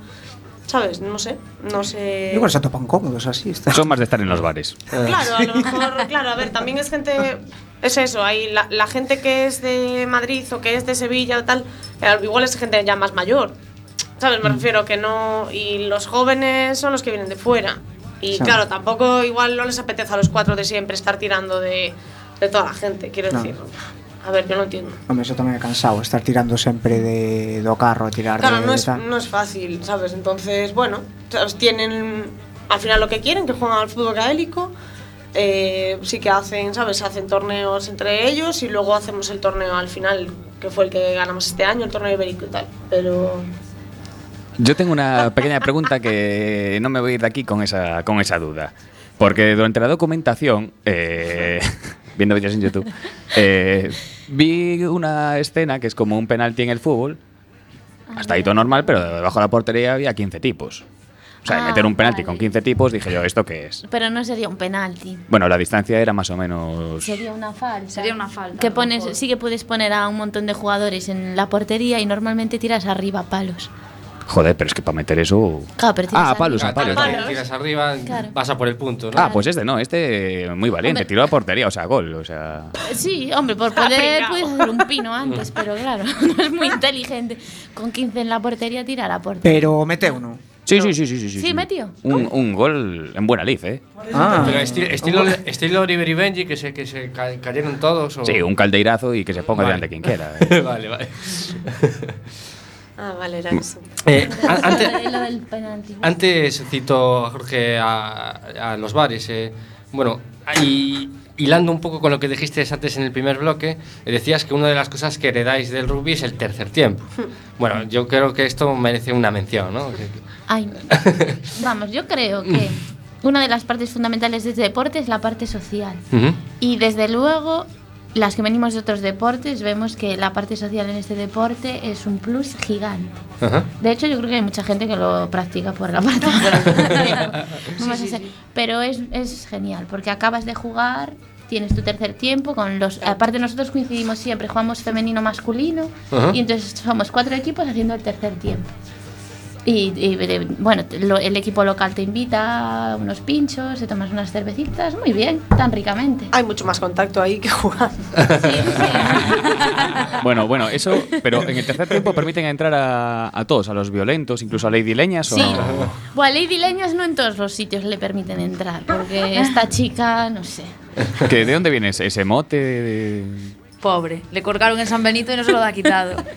¿Sabes? No sé. No sé. Igual se topan cómodos así. Está. Son más de estar en los bares. Claro, a lo mejor, claro, a ver, también es gente, es eso, hay la, la gente que es de Madrid o que es de Sevilla o tal, eh, igual es gente ya más mayor, ¿sabes? Me refiero que no, y los jóvenes son los que vienen de fuera. Y Sí. claro, tampoco igual no les apetece a los cuatro de siempre estar tirando de, de toda la gente, quiero No. decir. A ver, yo no entiendo. Hombre, eso tamén é cansado, estar tirando sempre de, do carro, tirar Claro, de, no de es, no es fácil, ¿sabes? Entonces, bueno, ¿sabes? tienen al final lo que quieren, que juegan al fútbol gaélico. Eh, sí que hacen, ¿sabes? Hacen torneos entre ellos y luego hacemos el torneo al final, que fue el que ganamos este año, el torneo ibérico y tal. Pero Yo tengo una pequeña pregunta que no me voy a ir de aquí con esa, con esa duda. Porque durante la documentación, eh, viendo vídeos en YouTube, eh, vi una escena que es como un penalti en el fútbol. Hasta ahí todo normal, pero debajo de la portería había 15 tipos. O sea, Ah, meter un penalti con vale. 15 tipos, dije yo, ¿esto qué es? Pero no sería un penalti. Bueno, la distancia era más o menos... Sería una falta. Sería una falta. Que pones, sí que puedes poner a un montón de jugadores en la portería y normalmente tiras arriba palos. Joder, pero es que para meter eso... Claro, pero tiras Ah, palos, arriba. a palos. palos. Tiras, arriba, Claro. vas a por el punto, ¿no? Ah, pues este no, este muy valiente, Hombre. tiró a portería, o sea, gol, o sea... Sí, hombre, por poder puedes hacer un pino antes, pero claro, no es muy inteligente. Con 15 en la portería tirar a portería. Pero meteu, non? Sí, sí, sí, sí, sí. Sí, metió. Un, un gol en buena lid, ¿eh? Ah, Pero esti- estilo, estilo Oliver y Benji, que se, que se ca- cayeron todos. O... Sí, un caldeirazo y que se ponga Vale. delante quien quiera. ¿eh? vale, vale. Ah, vale, era eso. Eh, an- antes, antes citó a Jorge a, a los bares. eh. Bueno, y hilando un poco con lo que dijiste antes en el primer bloque, eh, decías que una de las cosas que heredáis del rugby es el tercer tiempo. Bueno, yo creo que esto merece una mención, ¿no? Ay, vamos, yo creo que una de las partes fundamentales de este deporte es la parte social. Ujú. Y desde luego, las que venimos de otros deportes, vemos que la parte social en este deporte es un plus gigante. Ajá. De hecho, yo creo que hay mucha gente que lo practica por la parte a ser- Pero es, es genial, porque acabas de jugar tienes tu tercer tiempo con los aparte nosotros coincidimos siempre jugamos femenino masculino Ajá. y entonces somos cuatro equipos haciendo el tercer tiempo y, y, bueno lo- el equipo local te invita a unos pinchos te tomas unas cervecitas muy bien tan ricamente Hay mucho más contacto ahí que jugar. Bueno, bueno, eso, pero en el tercer tiempo permiten entrar a, a todos, a los violentos, incluso a Lady Leñas. Sí. O... Bueno, Lady Leñas no en todos los sitios le permiten entrar, porque esta chica, no sé. ¿Que ¿De dónde viene ese, ese mote? de- Pobre, le colgaron en San Benito y no se lo ha quitado.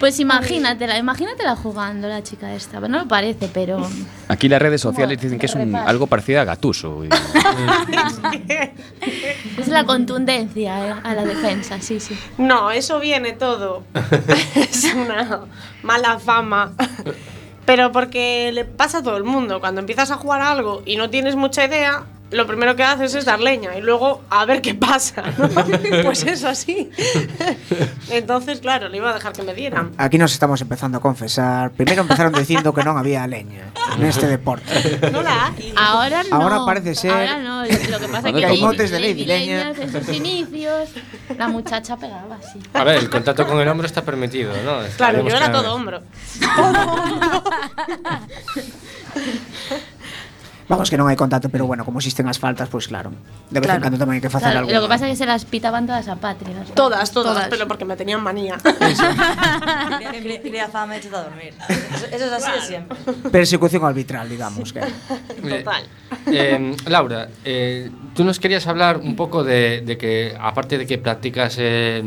Pues imagínatela, imagínatela jugando la chica esta. No lo parece, pero Aquí las redes sociales dicen que es un, algo parecido a Gatuso. y- es la contundencia eh, a la defensa, sí, sí. No, eso viene todo. es una mala fama. Pero porque le pasa a todo el mundo. Cuando empiezas a jugar a algo y no tienes mucha idea, lo primero que haces es dar leña y luego a ver qué pasa. ¿no? pues es así. Entonces, claro, le iba a dejar que me dieran. Aquí nos estamos empezando a confesar. Primero empezaron diciendo que no había leña en este deporte. No la hay. Ahora no. Ahora parece ser Ahora no. Lo que pasa es que hay motes de Lady Lady Leña. En sus inicios, la muchacha pegaba así. A ver, el contacto con el hombro está permitido, ¿no? Claro, Sabemos yo era que- todo hombro. Vamos que non hai contacto, pero bueno, como existen as faltas, pois claro. De vez en cando tamén hai que facer Claro, algo. lo que pasa es que se las pitaban todas a Patria. las Todas, todas, Todas. pero porque me tenían manía. Cría- fama a dormir. Eso, eso es así de siempre. Persecución arbitral, digamos que. Total. Eh, Laura, eh, tú nos querías hablar un poco de, de que, aparte de que practicas eh,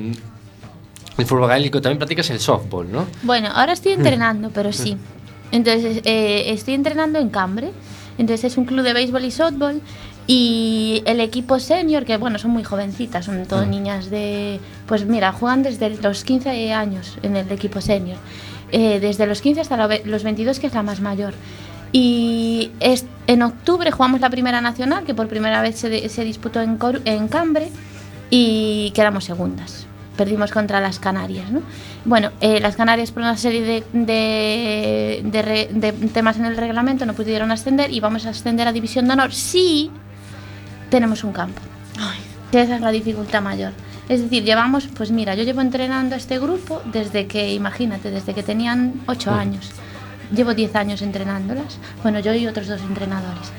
el fútbol gaélico, también practicas el softball, ¿no? Bueno, ahora estoy entrenando, pero sí. Entonces, eh, estoy entrenando en Cambre. Entonces, es un club de béisbol y softball. Y el equipo senior, que bueno, son muy jovencitas, son todas niñas de. Pues mira, juegan desde los 15 años en el equipo senior. Eh, desde los 15 hasta los 22, que es la más mayor. Y es, en octubre jugamos la primera nacional, que por primera vez se, se disputó en, Coru- en Cambre, y quedamos segundas. Perdimos contra las Canarias, ¿no? Bueno, eh, las Canarias por una serie de, de, de re- de temas en el reglamento no pudieron ascender y vamos a ascender a División de Honor si tenemos un campo. Que esa es la dificultad mayor. Es decir, llevamos, pues mira, yo llevo entrenando a este grupo desde que, imagínate, desde que tenían 8 años. Llevo 10 años entrenándolas. Bueno, yo y otros dos entrenadores.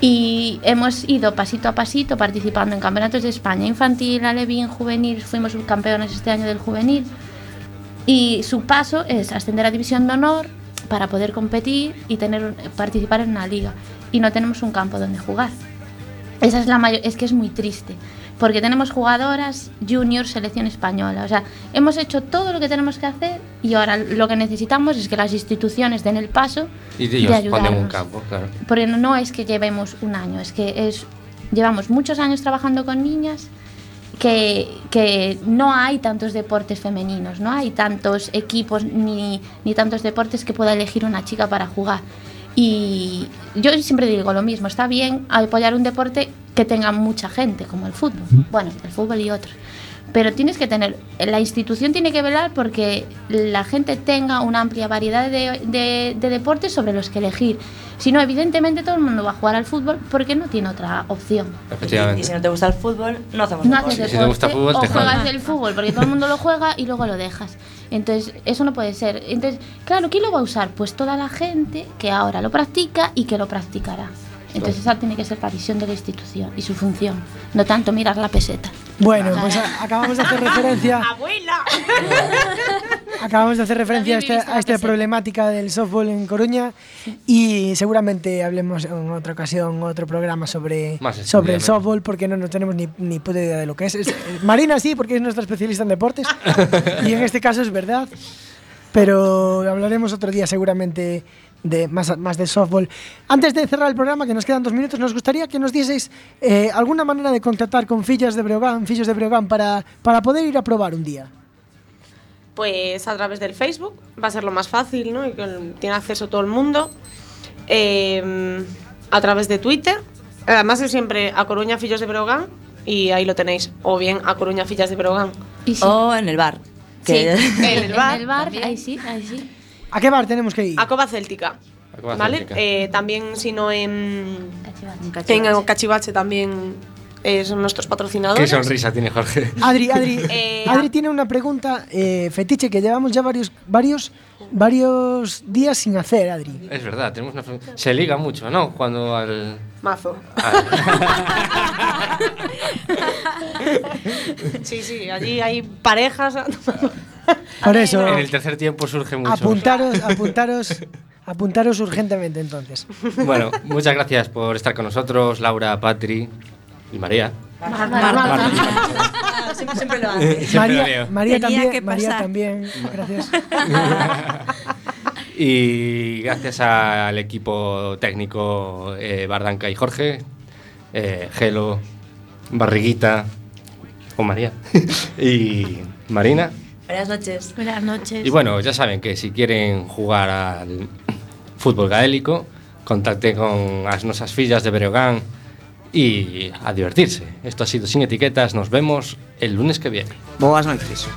Y hemos ido pasito a pasito participando en campeonatos de España, infantil, alevín, juvenil. Fuimos subcampeones este año del juvenil. Y su paso es ascender a División de Honor para poder competir y tener, participar en una liga. Y no tenemos un campo donde jugar. Esa es la mayor, es que es muy triste, porque tenemos jugadoras junior selección española, o sea, hemos hecho todo lo que tenemos que hacer y ahora lo que necesitamos es que las instituciones den el paso Y de ellos ponen un campo, claro. Porque no es que llevemos un año, es que es llevamos muchos años trabajando con niñas que, que no hay tantos deportes femeninos, no hay tantos equipos ni, ni tantos deportes que pueda elegir una chica para jugar. Y yo siempre digo lo mismo, está bien apoyar un deporte que tenga mucha gente, como el fútbol, bueno, el fútbol y otros. Pero tienes que tener, la institución tiene que velar porque la gente tenga una amplia variedad de, de- de deportes sobre los que elegir. Si no, evidentemente todo el mundo va a jugar al fútbol porque no tiene otra opción. Efectivamente. Y si no te gusta el fútbol, no hacemos No deporte. haces Si te gusta deporte fútbol, o te juegas jodes. el fútbol porque todo el mundo lo juega y luego lo dejas. Entonces, eso no puede ser. Entonces, claro, ¿quién lo va a usar? Pues toda la gente que ahora lo practica y que lo practicará. Entonces, esa tiene que ser la visión de la institución y su función, no tanto mirar la peseta. Bueno, pues a- acabamos de hacer referencia. ¡Abuela! Acabamos de hacer referencia a, viviste a esta problemática del softball en Coruña y seguramente hablemos en otra ocasión, otro programa sobre, sobre el softball porque no, no tenemos ni, ni puta idea de lo que es. Es- eh, Marina sí, porque es nuestra especialista en deportes y en este caso es verdad, pero hablaremos otro día seguramente de más, más de softball. Antes de cerrar el programa, que nos quedan dos minutos, nos gustaría que nos dieseis eh, alguna manera de contactar con Fillas de Breogán, Fillos de Breogán, para, para poder ir a probar un día. Pues a través del Facebook, va a ser lo más fácil, ¿no? Y que tiene acceso todo el mundo. Eh, a través de Twitter. Además es siempre a Coruña Fillos de Brogan y ahí lo tenéis. O bien a Coruña Fillas de sí. O en el bar. Que Sí, En el bar En el bar, ahí sí, ahí sí. ¿A qué bar tenemos que ir? A Cova Céltica. A Cova ¿Vale? Céltica. Eh, también si no en, Cachivache. En. Cachivache también eh, son nuestros patrocinadores. Qué sonrisa tiene Jorge. Adri, Adri, Eh, Adri tiene una pregunta eh, fetiche que llevamos ya varios, varios, varios días sin hacer, Adri. Es verdad, tenemos una... Se liga mucho, ¿no? Cuando al... Mazo. sí, sí, allí hay parejas. Por eso, En el tercer tiempo surge mucho. apuntaros, apuntaros, apuntaros urgentemente entonces. Bueno, muchas gracias por estar con nosotros, Laura, Patri y María. Ah, siempre, siempre lo hace. Siempre lo María. María también, que María también, gracias. Y gracias al equipo técnico eh, Bardanca y Jorge, eh, Gelo, Barriguita o María y Marina. Buenas noches. Buenas noches. Y bueno, ya saben que si quieren jugar al fútbol gaélico, contacten con las nosas fillas de Breogán y a divertirse. Esto ha sido Sin Etiquetas, nos vemos el lunes que viene. Boas noites.